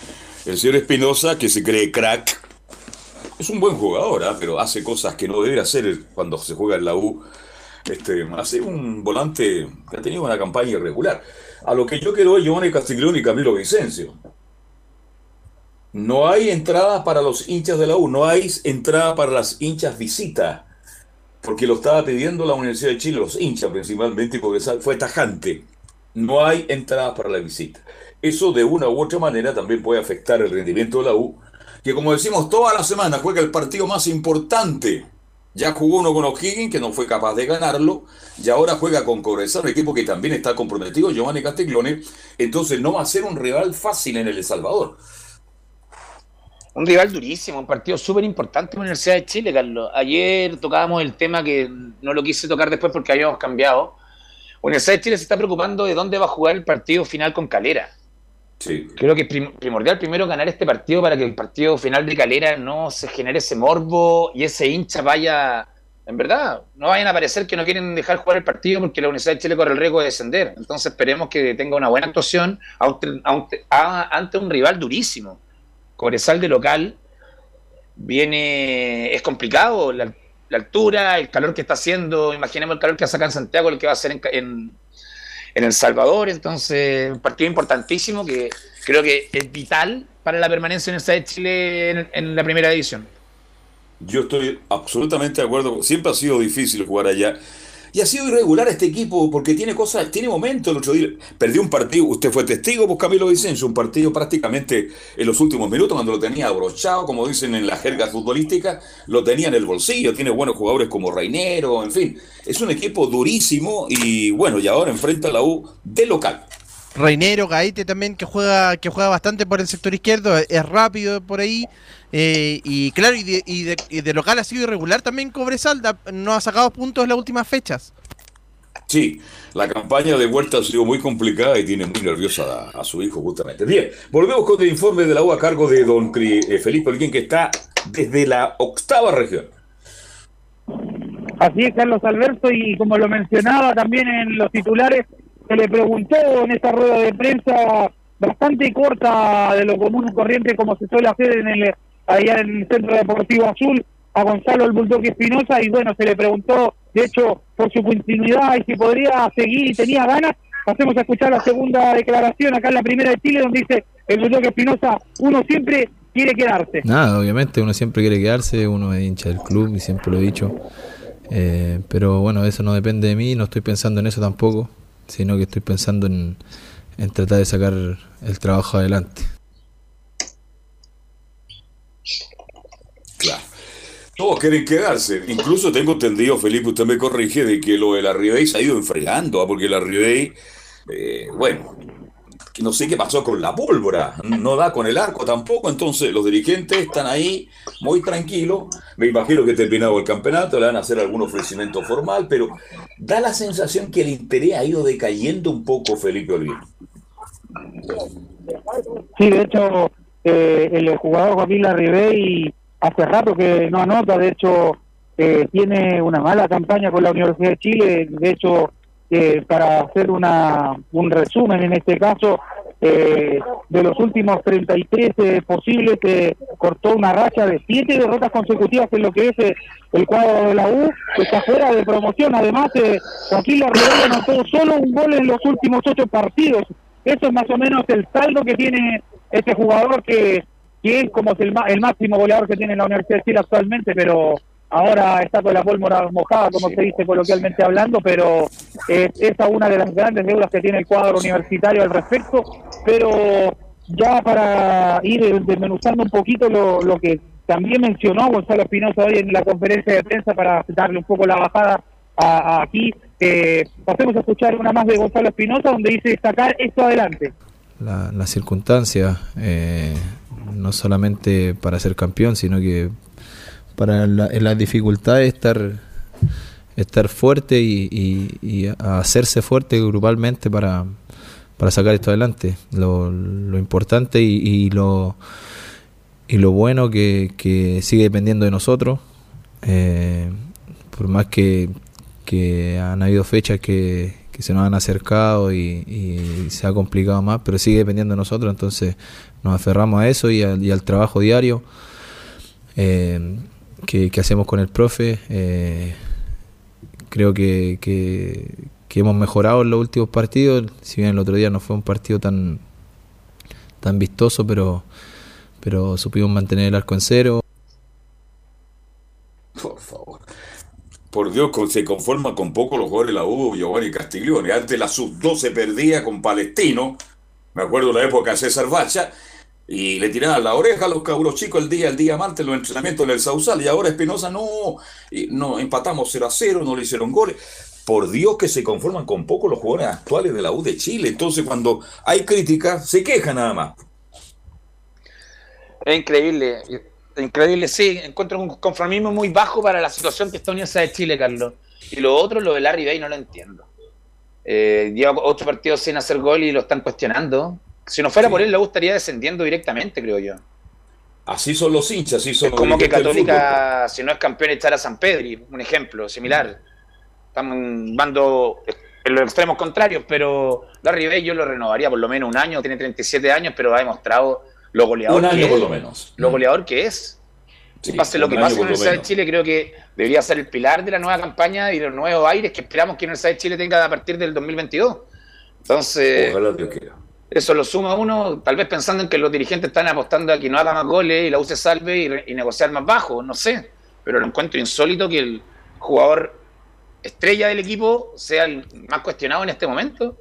el señor Espinosa, que se cree crack, es un buen jugador, ¿ah? pero hace cosas que no debe hacer cuando se juega en la U. Este, hace un volante que ha tenido una campaña irregular. A lo que yo quiero es Giovanni Castiglione y Camilo Vicencio No hay entrada para los hinchas de la U, no hay entrada para las hinchas visita, porque lo estaba pidiendo la Universidad de Chile, los hinchas principalmente, porque fue tajante. No hay entrada para la visita. Eso de una u otra manera también puede afectar el rendimiento de la U, que como decimos toda la semana juega el partido más importante. Ya jugó uno con O'Higgins, que no fue capaz de ganarlo, y ahora juega con Cobresal, un equipo que también está comprometido, Giovanni Castiglione, entonces no va a ser un rival fácil en El Salvador. Un rival durísimo, un partido súper importante en la Universidad de Chile, Carlos. Ayer tocábamos el tema que no lo quise tocar después porque habíamos cambiado. Universidad de Chile se está preocupando de dónde va a jugar el partido final con Calera. Sí. Creo que es primordial primero ganar este partido para que el partido final de Calera no se genere ese morbo y ese hincha vaya, en verdad, no vayan a parecer que no quieren dejar jugar el partido porque la Universidad de Chile corre el riesgo de descender. Entonces esperemos que tenga una buena actuación ante un rival durísimo. Cobresal de local viene, es complicado, la, altura, el calor que está haciendo, imaginemos el calor que saca en Santiago, el que va a hacer en, El Salvador, entonces un partido importantísimo que creo que es vital para la permanencia en el de Chile en, en la primera edición. Yo estoy absolutamente de acuerdo, siempre ha sido difícil jugar allá y ha sido irregular este equipo porque tiene cosas, tiene momentos. El otro día perdió un partido, usted fue testigo, pues Camilo Vicencio, un partido prácticamente en los últimos minutos, cuando lo tenía abrochado, como dicen en la jerga futbolística, lo tenía en el bolsillo. Tiene buenos jugadores como Reinero, en fin. Es un equipo durísimo y bueno, y ahora enfrenta a la U de local. Reinero, Gaite también, que juega, que juega bastante por el sector izquierdo, es rápido por ahí. Eh, y claro, y de, local ha sido irregular también Cobresal, no ha sacado puntos en las últimas fechas. Sí, la campaña de vuelta ha sido muy complicada y tiene muy nerviosa a, su hijo justamente. Bien, volvemos con el informe de la U a cargo de don eh, Felipe Alguien que está desde la octava región. Así es, Carlos Alberto, y como lo mencionaba también en los titulares, se le preguntó en esta rueda de prensa bastante corta de lo común y corriente como se suele hacer en el allá en el Centro Deportivo Azul a Gonzalo el Bulldog Espinosa y bueno, se le preguntó de hecho por su continuidad y si podría seguir y tenía ganas. Pasemos a escuchar la segunda declaración acá en la primera de Chile donde dice el Bulldog Espinosa, uno siempre quiere quedarse. Nada, obviamente uno siempre quiere quedarse, uno es hincha del club y siempre lo he dicho. Eh, pero bueno, eso no depende de mí, no estoy pensando en eso tampoco, sino que estoy pensando en, en tratar de sacar el trabajo adelante. Todos quieren quedarse. Incluso tengo entendido, Felipe, usted me corrige, de que lo de la Ribey se ha ido enfregando, ¿ah? porque la Ribey, eh, bueno, no sé qué pasó con la pólvora, no da con el arco tampoco, entonces los dirigentes están ahí muy tranquilos, me imagino que terminado el campeonato le van a hacer algún ofrecimiento formal, pero da la sensación que el interés ha ido decayendo un poco, Felipe Olvido. Sí, de hecho, eh, el jugador Joaquín Larribey hace rato que no anota, de hecho eh, tiene una mala campaña con la Universidad de Chile, de hecho eh, para hacer una, un resumen en este caso, eh, de los últimos 33 eh, posibles, eh, cortó una racha de siete derrotas consecutivas en lo que es el cuadro de la U, que está fuera de promoción. Además, Joaquín Larribey anotó solo un gol en los últimos ocho partidos. Eso es más o menos el saldo que tiene este jugador que que es como el, el máximo goleador que tiene la Universidad de Chile actualmente, pero ahora está con la pólvora mojada, como se dice coloquialmente hablando, pero es, esa una de las grandes deudas que tiene el cuadro universitario al respecto, pero ya para ir desmenuzando un poquito lo, lo que también mencionó Gonzalo Espinosa hoy en la conferencia de prensa para darle un poco la bajada a, aquí, eh, pasemos a escuchar una más de Gonzalo Espinosa donde dice destacar esto adelante. La, las circunstancias, eh, no solamente para ser campeón, sino que para la, en las dificultades estar estar fuerte y, hacerse fuerte grupalmente para, para sacar esto adelante. Lo, importante y, lo y lo bueno que, que sigue dependiendo de nosotros. Eh, por más que, que han habido fechas que, se nos han acercado y, se ha complicado más, pero sigue dependiendo de nosotros, entonces nos aferramos a eso y, al trabajo diario eh, que, hacemos con el profe. Eh, creo que, hemos mejorado en los últimos partidos, si bien el otro día no fue un partido tan, tan vistoso, pero, pero supimos mantener el arco en cero. Por favor. Por Dios, se conforman con poco los jugadores la U, Giovanni Castiglione. Antes la sub-12 perdía con Palestino. Me acuerdo la época de César Bacha. Y le tiraban la oreja a los cabros chicos el día, el diamante en los entrenamientos en el Sausal. Y ahora Espinosa no, no empatamos 0 a 0, no le hicieron goles. Por Dios que se conforman con poco los jugadores actuales de la U de Chile. Entonces, cuando hay crítica, se quejan nada más. Es increíble, increíble, sí. Encuentro un conformismo muy bajo para la situación que está de Chile, Carlos. Y lo otro, lo de Larry Bay, no lo entiendo. Eh, lleva ocho partidos sin hacer gol y lo están cuestionando. Si no fuera por él, le gustaría descendiendo directamente, creo yo. Así son los hinchas, así son Es como que Católica, si no es campeón, echar a San Pedri, un ejemplo similar. Estamos bando en los extremos contrarios, pero Larry Bay yo lo renovaría por lo menos un año, tiene 37 años, pero ha demostrado lo goleador Un que año es. por lo menos. Lo goleador que es. Sí, Y pase lo que pase la lo Universidad de. Chile, creo que debería ser el pilar de la nueva campaña y los nuevos aires que esperamos que la Universidad de Chile tenga a partir del 2022. Entonces, Ojalá Dios quiera. Eso lo suma uno, tal vez pensando en que los dirigentes están apostando a que no haga más goles y la U se salve y, re- y negociar más bajo, no sé. Pero lo encuentro insólito que el jugador estrella del equipo sea el más cuestionado en este momento.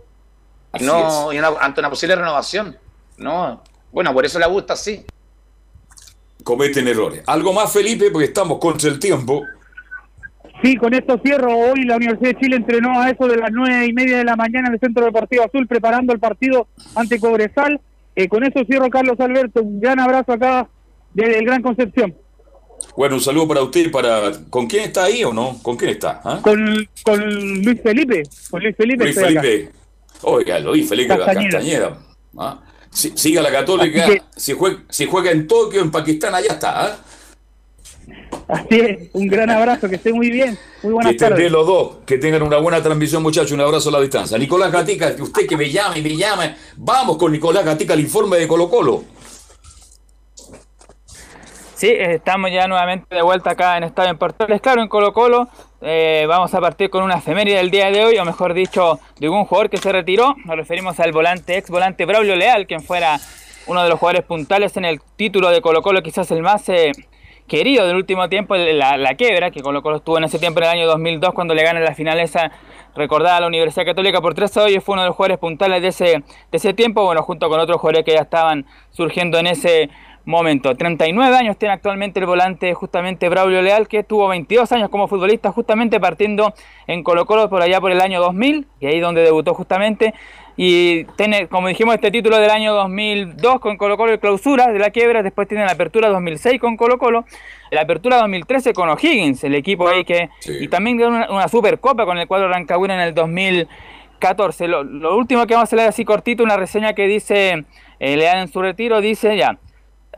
Y no, y una- ante una posible renovación. No, bueno, por eso la U está así. Cometen errores. Algo más, Felipe, porque estamos contra el tiempo. Sí, con esto cierro. Hoy la Universidad de Chile entrenó a eso de las nueve y media de la mañana en el Centro Deportivo Azul preparando el partido ante Cobresal. Eh, con eso cierro, Carlos Alberto. Un gran abrazo acá del Gran Concepción. Bueno, un saludo para usted y para... ¿Con quién está ahí o no? ¿Con quién está? ah? Con, con Luis Felipe. Con Luis Felipe. Luis. Felipe. Oiga, Luis Felipe Castañeda. Castañeda. Ah, si- siga la Católica. Que- Si, juega, si juega en Tokio, en Pakistán, allá está. ¿ah? Así es. Un gran abrazo. Que esté muy bien. Muy Que buenas estén tardes. bien los dos. Que tengan una buena transmisión, muchachos. Un abrazo a la distancia. Nicolás Gatica, que usted que me llama y me llama. Vamos con Nicolás Gatica, el informe de Colo Colo. Sí, estamos ya nuevamente de vuelta acá en Estadio en Portales. Claro, en Colo Colo eh, vamos a partir con una efeméride del día de hoy, o mejor dicho, de un jugador que se retiró. Nos referimos al volante, ex volante Braulio Leal, quien fuera uno de los jugadores puntales en el título de Colo Colo, quizás el más eh, querido del último tiempo, la, la quiebra, que Colo Colo estuvo en ese tiempo en el año 2002 cuando le gana la final esa recordada a la Universidad Católica por 3 a 2 y fue uno de los jugadores puntales de ese, de ese tiempo, bueno, junto con otros jugadores que ya estaban surgiendo en ese momento. 39 años tiene actualmente el volante justamente Braulio Leal, que tuvo 22 años como futbolista, justamente partiendo en Colo Colo por allá por el año 2000, y ahí donde debutó justamente. Y tiene, como dijimos, este título del año 2002 con Colo Colo y clausura de la quiebra, después tiene la apertura 2006 con Colo Colo, la apertura 2013 con O'Higgins, el equipo ahí que... Y también una, una supercopa con el cuadro Rancagüina en el 2014. Lo, lo último que vamos a leer así cortito, una reseña que dice, eh, Leal en su retiro, dice ya...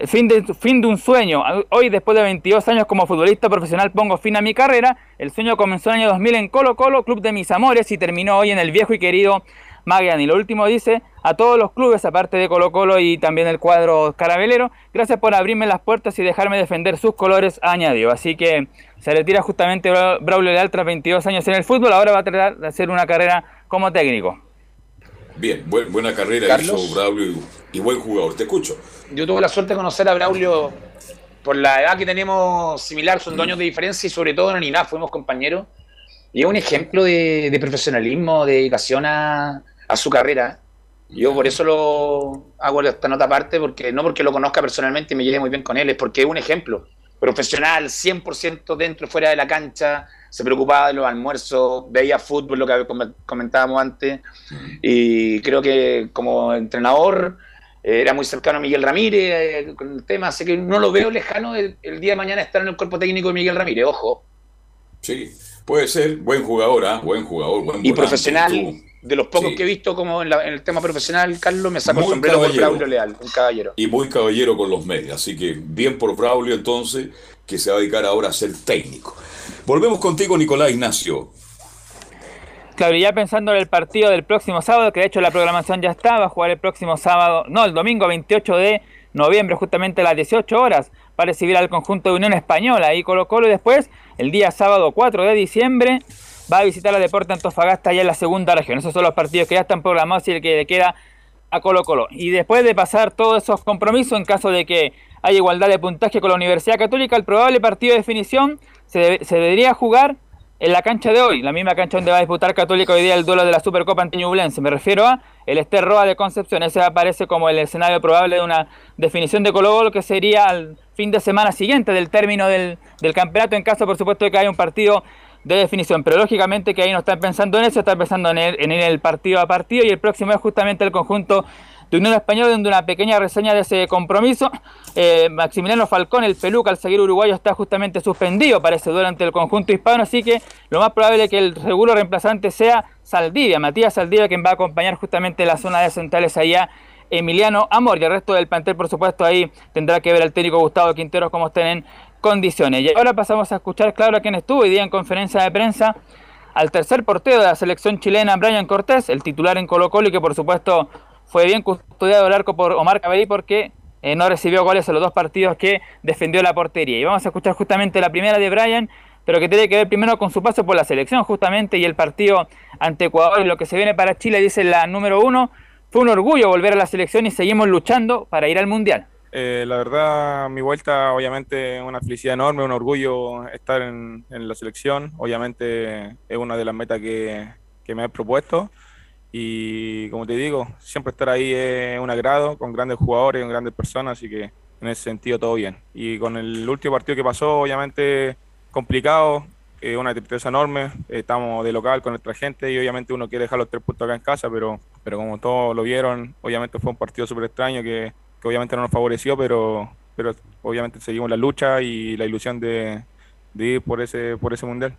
Fin de, fin de un sueño. Hoy, después de 22 años como futbolista profesional, pongo fin a mi carrera. El sueño comenzó en el año 2000 en Colo Colo, club de mis amores, y terminó hoy en el viejo y querido Magallanes. Y lo último dice a todos los clubes, aparte de Colo Colo y también el cuadro carabelero, gracias por abrirme las puertas y dejarme defender sus colores, añadió. Así que se retira justamente Bra- Braulio Leal tras 22 años en el fútbol. Ahora va a tratar de hacer una carrera como técnico. Bien, buen- buena carrera Carlos. hizo Braulio y, y buen jugador. Te escucho. Yo tuve la suerte de conocer a Braulio por la edad que tenemos similar, son dos años de diferencia y sobre todo en el INAF fuimos compañeros. Y es un ejemplo de, de profesionalismo, de dedicación a, a su carrera. Yo por eso lo hago esta nota aparte, porque no porque lo conozca personalmente y me lleve muy bien con él, es porque es un ejemplo profesional, 100% dentro y fuera de la cancha, se preocupaba de los almuerzos, veía fútbol, lo que com- comentábamos antes, y creo que como entrenador eh, era muy cercano a Miguel Ramírez eh, con el tema, así que no lo veo lejano el, el día de mañana estar en el cuerpo técnico de Miguel Ramírez, ojo. Sí, puede ser. Buen jugador, ¿ah? Buen jugador, buen Y volante. profesional, Tú. De los pocos Sí. que he visto como en, la- en el tema profesional, Carlos, me sacó el sombrero por caballero. Braulio Leal, un caballero. Y muy caballero con los medios. Así que bien por Braulio entonces, que se va a dedicar ahora a ser técnico. Volvemos contigo, Nicolás Ignacio. Claro, y ya pensando en el partido del próximo sábado, que de hecho la programación ya está, va a jugar el próximo sábado, no, el domingo 28 de noviembre, justamente a las 18 horas, para recibir al conjunto de Unión Española y Colo Colo, y después, el día sábado 4 de diciembre, va a visitar a Deporte Antofagasta ya en la segunda región. Esos son los partidos que ya están programados y el que le queda a Colo Colo. Y después de pasar todos esos compromisos, en caso de que hay igualdad de puntaje con la Universidad Católica, el probable partido de definición se, se debería jugar en la cancha de hoy, la misma cancha donde va a disputar Católica hoy día el duelo de la Supercopa ante Ñublense. Me refiero a el Ester Roa de Concepción. Ese aparece como el escenario probable de una definición de Colo Colo que sería al fin de semana siguiente del término del, del campeonato, en caso, por supuesto, de que haya un partido de definición. Pero lógicamente que ahí no están pensando en eso, están pensando en el, el partido a partido y el próximo es justamente el conjunto de Unión Española, donde una pequeña reseña de ese compromiso. Eh, Maximiliano Falcón, el peluca, al seguir uruguayo, está justamente suspendido para ese durante el conjunto hispano, así que lo más probable es que el seguro reemplazante sea Saldivia, Matías Saldivia, quien va a acompañar justamente la zona de centrales allá. Emiliano Amor y el resto del plantel, por supuesto, ahí tendrá que ver al técnico Gustavo Quinteros cómo estén en condiciones. Y ahora pasamos a escuchar, claro, a quien estuvo hoy día en conferencia de prensa al tercer portero de la selección chilena, Brian Cortés, el titular en Colo Colo y que por supuesto fue bien custodiado el arco por Omar Cabelli porque eh, no recibió goles en los dos partidos que defendió la portería. Y vamos a escuchar justamente la primera de Brian, pero que tiene que ver primero con su paso por la selección justamente y el partido ante Ecuador y lo que se viene para Chile, dice la número uno. Fue un orgullo volver a la selección y seguimos luchando para ir al Mundial. Eh, la verdad, mi vuelta, obviamente, una felicidad enorme, un orgullo estar en, en la selección. Obviamente, es una de las metas que, que me he propuesto. Y como te digo, siempre estar ahí es un agrado, con grandes jugadores, con grandes personas, así que en ese sentido todo bien. Y con el último partido que pasó, obviamente complicado, eh, una tristeza enorme, estamos de local con nuestra gente y obviamente uno quiere dejar los tres puntos acá en casa, pero, pero como todos lo vieron, obviamente fue un partido súper extraño que, que, obviamente no nos favoreció, pero, pero obviamente seguimos la lucha y la ilusión de, de ir por ese, por ese mundial.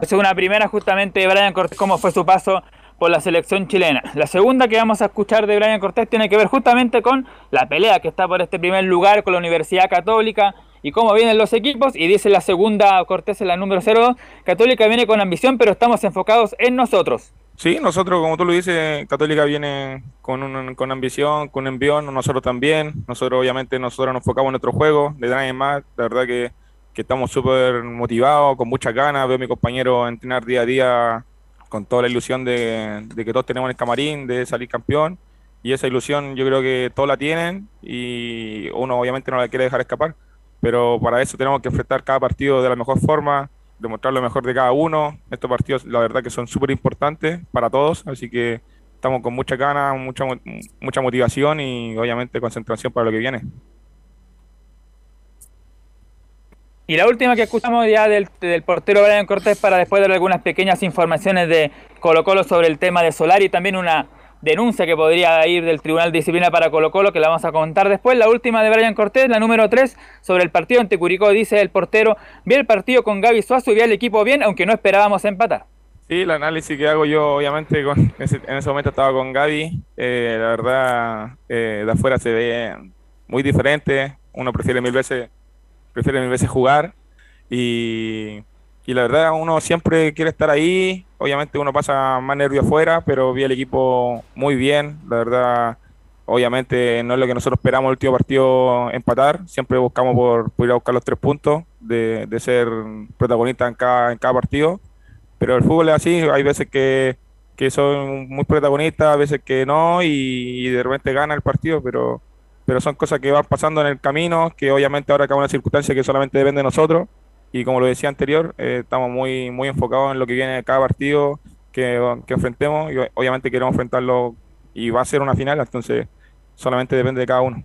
Esa es una primera justamente de Brian Cortés, cómo fue su paso por la selección chilena. La segunda que vamos a escuchar de Brian Cortés tiene que ver justamente con la pelea que está por este primer lugar con la Universidad Católica y cómo vienen los equipos. Y dice la segunda Cortés en la número 02, Católica viene con ambición, pero estamos enfocados en nosotros. Sí, nosotros, como tú lo dices, Católica viene con, un, con ambición, con un envión, nosotros también. Nosotros, obviamente, nosotros nos enfocamos en nuestro juego, de nadie más. La verdad que que estamos súper motivados, con muchas ganas. Veo a mi compañero entrenar día a día con toda la ilusión de, de, que todos tenemos el camarín, de salir campeón. Y esa ilusión yo creo que todos la tienen y uno obviamente no la quiere dejar escapar. Pero para eso tenemos que enfrentar cada partido de la mejor forma, demostrar lo mejor de cada uno. Estos partidos la verdad que son súper importantes para todos, así que estamos con mucha ganas, mucha, mucha motivación y obviamente concentración para lo que viene. Y la última que escuchamos ya del, del, portero Brian Cortés para después dar algunas pequeñas informaciones de Colo Colo sobre el tema de Solari y también una denuncia que podría ir del Tribunal de Disciplina para Colo Colo que la vamos a contar después. La última de Brian Cortés, la número 3, sobre el partido ante Curicó, dice el portero, vi el partido con Gaby Suazo y vi al equipo bien, aunque no esperábamos empatar. Sí, el análisis que hago yo, obviamente, en ese momento estaba con Gaby, eh, la verdad, eh, de afuera se ve muy diferente, uno prefiere mil veces prefiere mil veces jugar y, y, la verdad uno siempre quiere estar ahí, obviamente uno pasa más nervio afuera, pero vi el equipo muy bien, la verdad obviamente no es lo que nosotros esperamos el último partido empatar, siempre buscamos por, ir a buscar los tres puntos, de, ser protagonista en cada, en cada partido, pero el fútbol es así, hay veces que, que son muy protagonistas, a veces que no, y, de repente gana el partido, pero pero son cosas que van pasando en el camino, que obviamente ahora cada una circunstancia que solamente depende de nosotros. Y como lo decía anterior, eh, estamos muy, muy enfocados en lo que viene de cada partido que, que enfrentemos y obviamente queremos enfrentarlo y va a ser una final, entonces solamente depende de cada uno.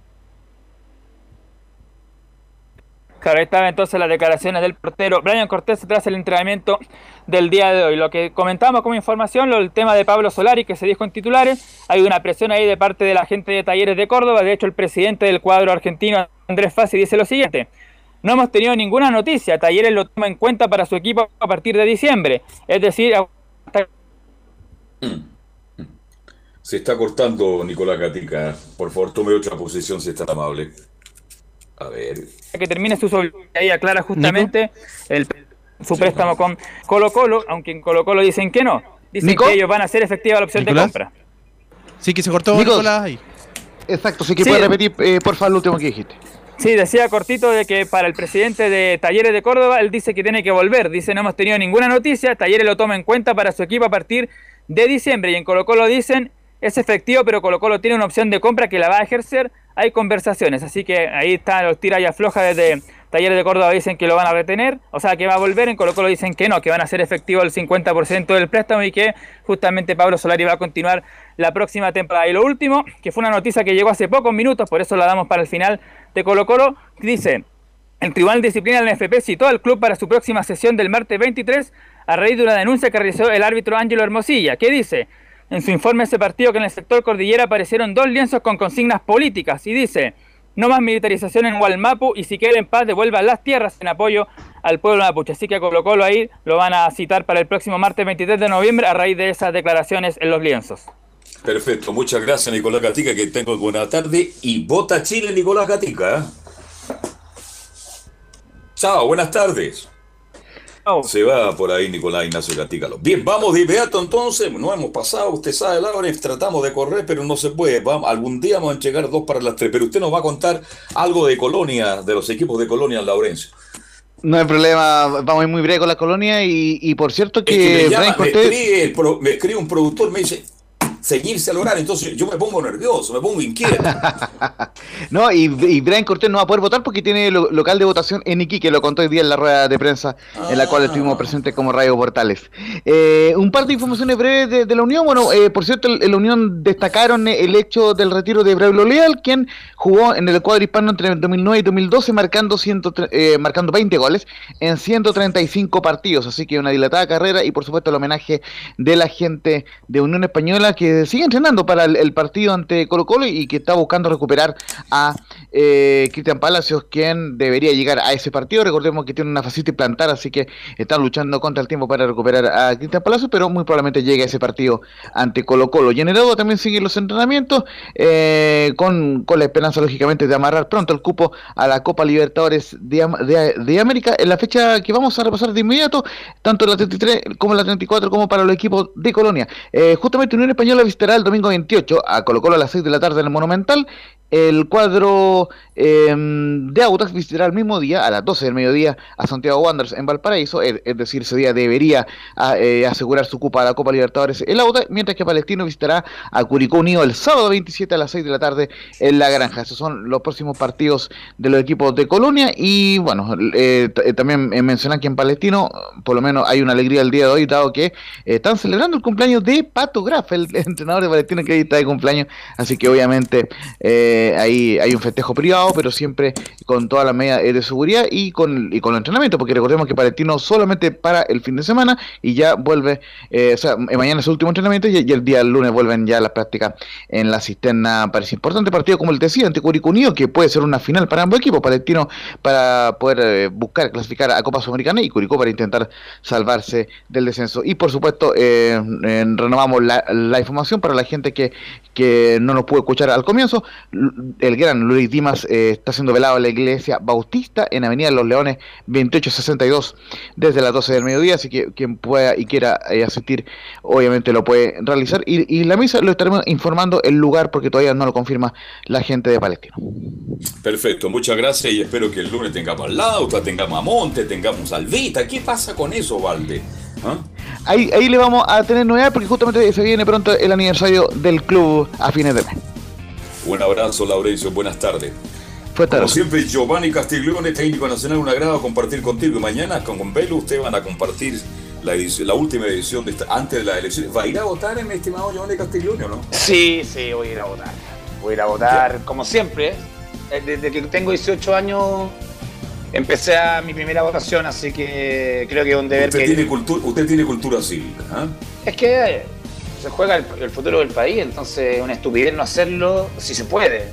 Claro, ahí estaban entonces las declaraciones del portero Brian Cortés tras el entrenamiento del día de hoy. Lo que comentábamos como información, lo, el tema de Pablo Solari que se dijo en titulares, hay una presión ahí de parte de la gente de Talleres de Córdoba, de hecho el presidente del cuadro argentino, Andrés Fassi, dice lo siguiente, no hemos tenido ninguna noticia, Talleres lo toma en cuenta para su equipo a partir de diciembre, es decir... Hasta... Se está cortando Nicolás Gatica, por favor tome otra posición si está amable. A ver. Que termine su ahí aclara justamente el, su préstamo con Colo Colo, aunque en Colo Colo dicen que no. Dicen ¿Nico? que ellos van a hacer efectiva la opción ¿Nicolás? de compra. Sí, que se cortó Nico. Nicolás ahí. Exacto, sí que sí. puede repetir, eh, por favor, lo último que dijiste. Sí, decía cortito de que para el presidente de Talleres de Córdoba, él dice que tiene que volver. Dice, no hemos tenido ninguna noticia, Talleres lo toma en cuenta para su equipo a partir de diciembre. Y en Colo Colo dicen, es efectivo, pero Colo Colo tiene una opción de compra que la va a ejercer. Hay conversaciones, así que ahí están los tira y afloja desde Talleres de Córdoba dicen que lo van a retener, o sea que va a volver, en Colo Colo dicen que no, que van a hacer efectivo el 50% del préstamo y que justamente Pablo Solari va a continuar la próxima temporada. Y lo último, que fue una noticia que llegó hace pocos minutos, por eso la damos para el final de Colo Colo, dice, el Tribunal de Disciplina del NFP citó al club para su próxima sesión del martes 23 a raíz de una denuncia que realizó el árbitro Ángelo Hermosilla, que dice, en su informe ese partido que en el sector cordillera aparecieron dos lienzos con consignas políticas y dice, no más militarización en Gualmapu y si quieren paz devuelvan las tierras en apoyo al pueblo mapuche. Así que a Colo Colo ahí lo van a citar para el próximo martes 23 de noviembre a raíz de esas declaraciones en los lienzos. Perfecto, muchas gracias Nicolás Gatica, que tengo buena tarde y vota Chile Nicolás Gatica. ¿eh? Chao, buenas tardes. Se va por ahí Nicolás Ignacio Gatícalo. Bien, vamos de inmediato entonces. No hemos pasado, usted sabe, Laura, tratamos de correr, pero no se puede. Vamos, algún día vamos a llegar dos para las tres. Pero usted nos va a contar algo de Colonia, de los equipos de Colonia en Laurencio. No hay problema, vamos a ir muy breve con la colonia y, y por cierto que, es que me, llama, me, escribe el pro, me, escribe un productor, me dice, seguirse al horario. Entonces yo me pongo nervioso, me pongo inquieto. no, y, y, Brian Cortés no va a poder votar porque tiene lo, local de votación en Iquique, lo contó hoy día en la rueda de prensa ah. en la cual estuvimos presentes como Radio Portales. Eh, un par de informaciones breves de, de la Unión. Bueno, eh, por cierto, en la Unión destacaron el hecho del retiro de Braulio Leal, quien jugó en el cuadro hispano entre 2009 y 2012, marcando, ciento, eh, marcando 20 goles en 135 partidos. Así que una dilatada carrera y por supuesto el homenaje de la gente de Unión Española que sigue entrenando para el, partido ante Colo Colo y que está buscando recuperar a eh, Cristian Palacios, quien debería llegar a ese partido. Recordemos que tiene una faceta plantar, así que están luchando contra el tiempo para recuperar a Cristian Palacios, pero muy probablemente llegue a ese partido ante Colo Colo. Y en el también siguen los entrenamientos eh, con, con la esperanza, lógicamente, de amarrar pronto el cupo a la Copa Libertadores de, de, de América en la fecha que vamos a repasar de inmediato, tanto en la 33 como en la 34, como para los equipos de Colonia. Eh, justamente Unión Española visitará el domingo 28 a Colo a las 6 de la tarde en el Monumental. El cuadro eh, de Audax visitará el mismo día, a las 12 del mediodía, a Santiago Wanderers en Valparaíso. Es, decir, ese día debería eh, asegurar su cupa a la Copa Libertadores el Audax, mientras que Palestino visitará a Curicó Unido el sábado 27 a las 6 de la tarde en La Granja. Esos son los próximos partidos de los equipos de Colonia. Y bueno, eh, también mencionar que en Palestino, por lo menos hay una alegría el día de hoy, dado que están celebrando el cumpleaños de Pato Graf, el, entrenador de Palestino que ahí está de cumpleaños. Así que obviamente ahí hay un festejo privado, pero siempre con todas las medidas de seguridad y con, y con el entrenamiento, porque recordemos que Palestino solamente para el fin de semana y ya vuelve, eh, o sea, mañana es el último entrenamiento y, el día lunes vuelven ya las prácticas en la cisterna. Parece importante partido, como el decía, ante Curicó Unido, que puede ser una final para ambos equipos, Palestino para poder eh, buscar clasificar a Copa Sudamericana y Curicó para intentar salvarse del descenso. Y por supuesto, eh, renovamos la, información para la gente que no nos pudo escuchar al comienzo. El gran Luis Dimas eh, está siendo velado en la iglesia bautista en Avenida Los Leones 2862 desde las 12 del mediodía, así que quien pueda y quiera eh, asistir obviamente lo puede realizar y, y, la misa lo estaremos informando el lugar porque todavía no lo confirma la gente de Palestino. Perfecto, muchas gracias y espero que el lunes tengamos al Lauta, tengamos a Monte, tengamos a Alvita. ¿Qué pasa con eso, Valde? ¿Ah? Ahí, ahí le vamos a tener novedad porque justamente se viene pronto el aniversario del club a fines de mes. Un abrazo, Laurencio. Buenas tardes. Fue tarde. Como siempre, Giovanni Castiglione, técnico nacional, un agrado compartir contigo. Y mañana con, Belu ustedes van a compartir la, edición, la última edición de esta, antes de las elecciones. ¿Va a ir a votar, mi estimado Giovanni Castiglione o no? Sí, sí, voy a ir a votar. Voy a ir a votar, ¿Ya? como siempre. Eh, desde que tengo 18 años empecé a mi primera votación, así que creo que es un deber usted que... Tiene cultura, usted tiene cultura cívica, ¿eh? Es que se juega el, el, futuro del país, entonces una estupidez no hacerlo si se puede.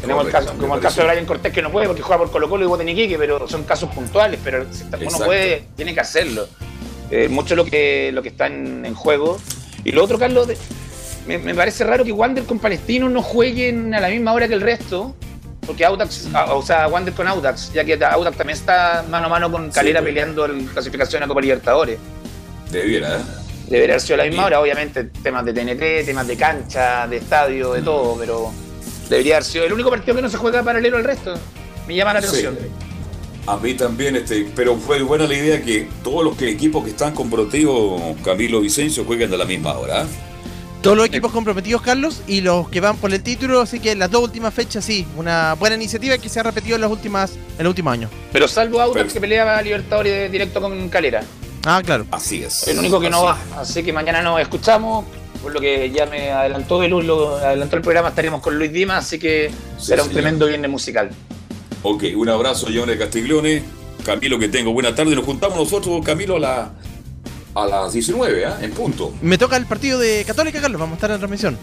Tenemos el caso, como el caso de Brian Cortés que no puede porque juega por Colo Colo y vota en Iquique, pero son casos puntuales, pero si uno puede, tiene que hacerlo. Eh, mucho lo que, lo que está en, en juego. Y lo otro, Carlos, de, me, me, parece raro que Wander con Palestino no jueguen a la misma hora que el resto. Porque Audax, o sea, Wander con Audax, ya que Audax también está mano a mano con Calera sí, peleando la clasificación a Copa Libertadores. Debiera, ¿eh? Debería haber sido a la misma hora, obviamente, temas de TNT, temas de cancha, de estadio, de todo, pero debería haber sido el único partido que no se juega paralelo al resto. Me llama la atención. Sí. A mí también, este, pero fue buena la idea que todos los que, equipos que están con Protivo, Camilo Vicencio, jueguen a la misma hora. ¿eh? Todos los equipos comprometidos, Carlos, y los que van por el título, así que las dos últimas fechas sí, una buena iniciativa que se ha repetido en los últimas, en los últimos años. Pero salvo Audax que peleaba Libertadores directo con Calera. Ah, claro. Así es. El único que no va. Así que mañana nos escuchamos. Por lo que ya me adelantó Belus, lo adelantó el programa, estaremos con Luis Dimas, así que será un señor. tremendo viernes musical. Ok, un abrazo, Johnny Castiglione. Camilo, que tengo buena tarde. Nos juntamos nosotros, Camilo, a, la, a las 19, ¿ah? En punto. Me toca el partido de Católica, Carlos, vamos a estar en transmisión.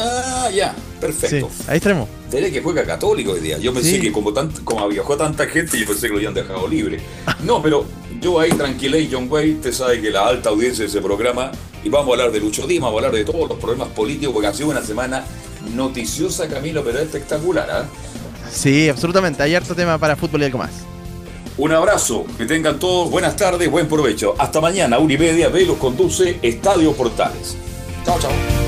Ah, ya, perfecto. Sí, ahí estaremos. Veré que juega católico hoy día. Yo pensé Sí. que como, tant, como viajó tanta gente, yo pensé que lo habían dejado libre. No, pero yo ahí tranquilé, John Way, usted sabe que la alta audiencia de ese programa, y vamos a hablar de Lucho Dima, vamos a hablar de todos los problemas políticos, porque ha sido una semana noticiosa, Camilo, pero espectacular, ¿ah? Sí, absolutamente. Hay harto tema para fútbol y algo más. Un abrazo, que tengan todos buenas tardes, buen provecho. Hasta mañana, una y media, Velos conduce Estadio Portales. Chao, chao.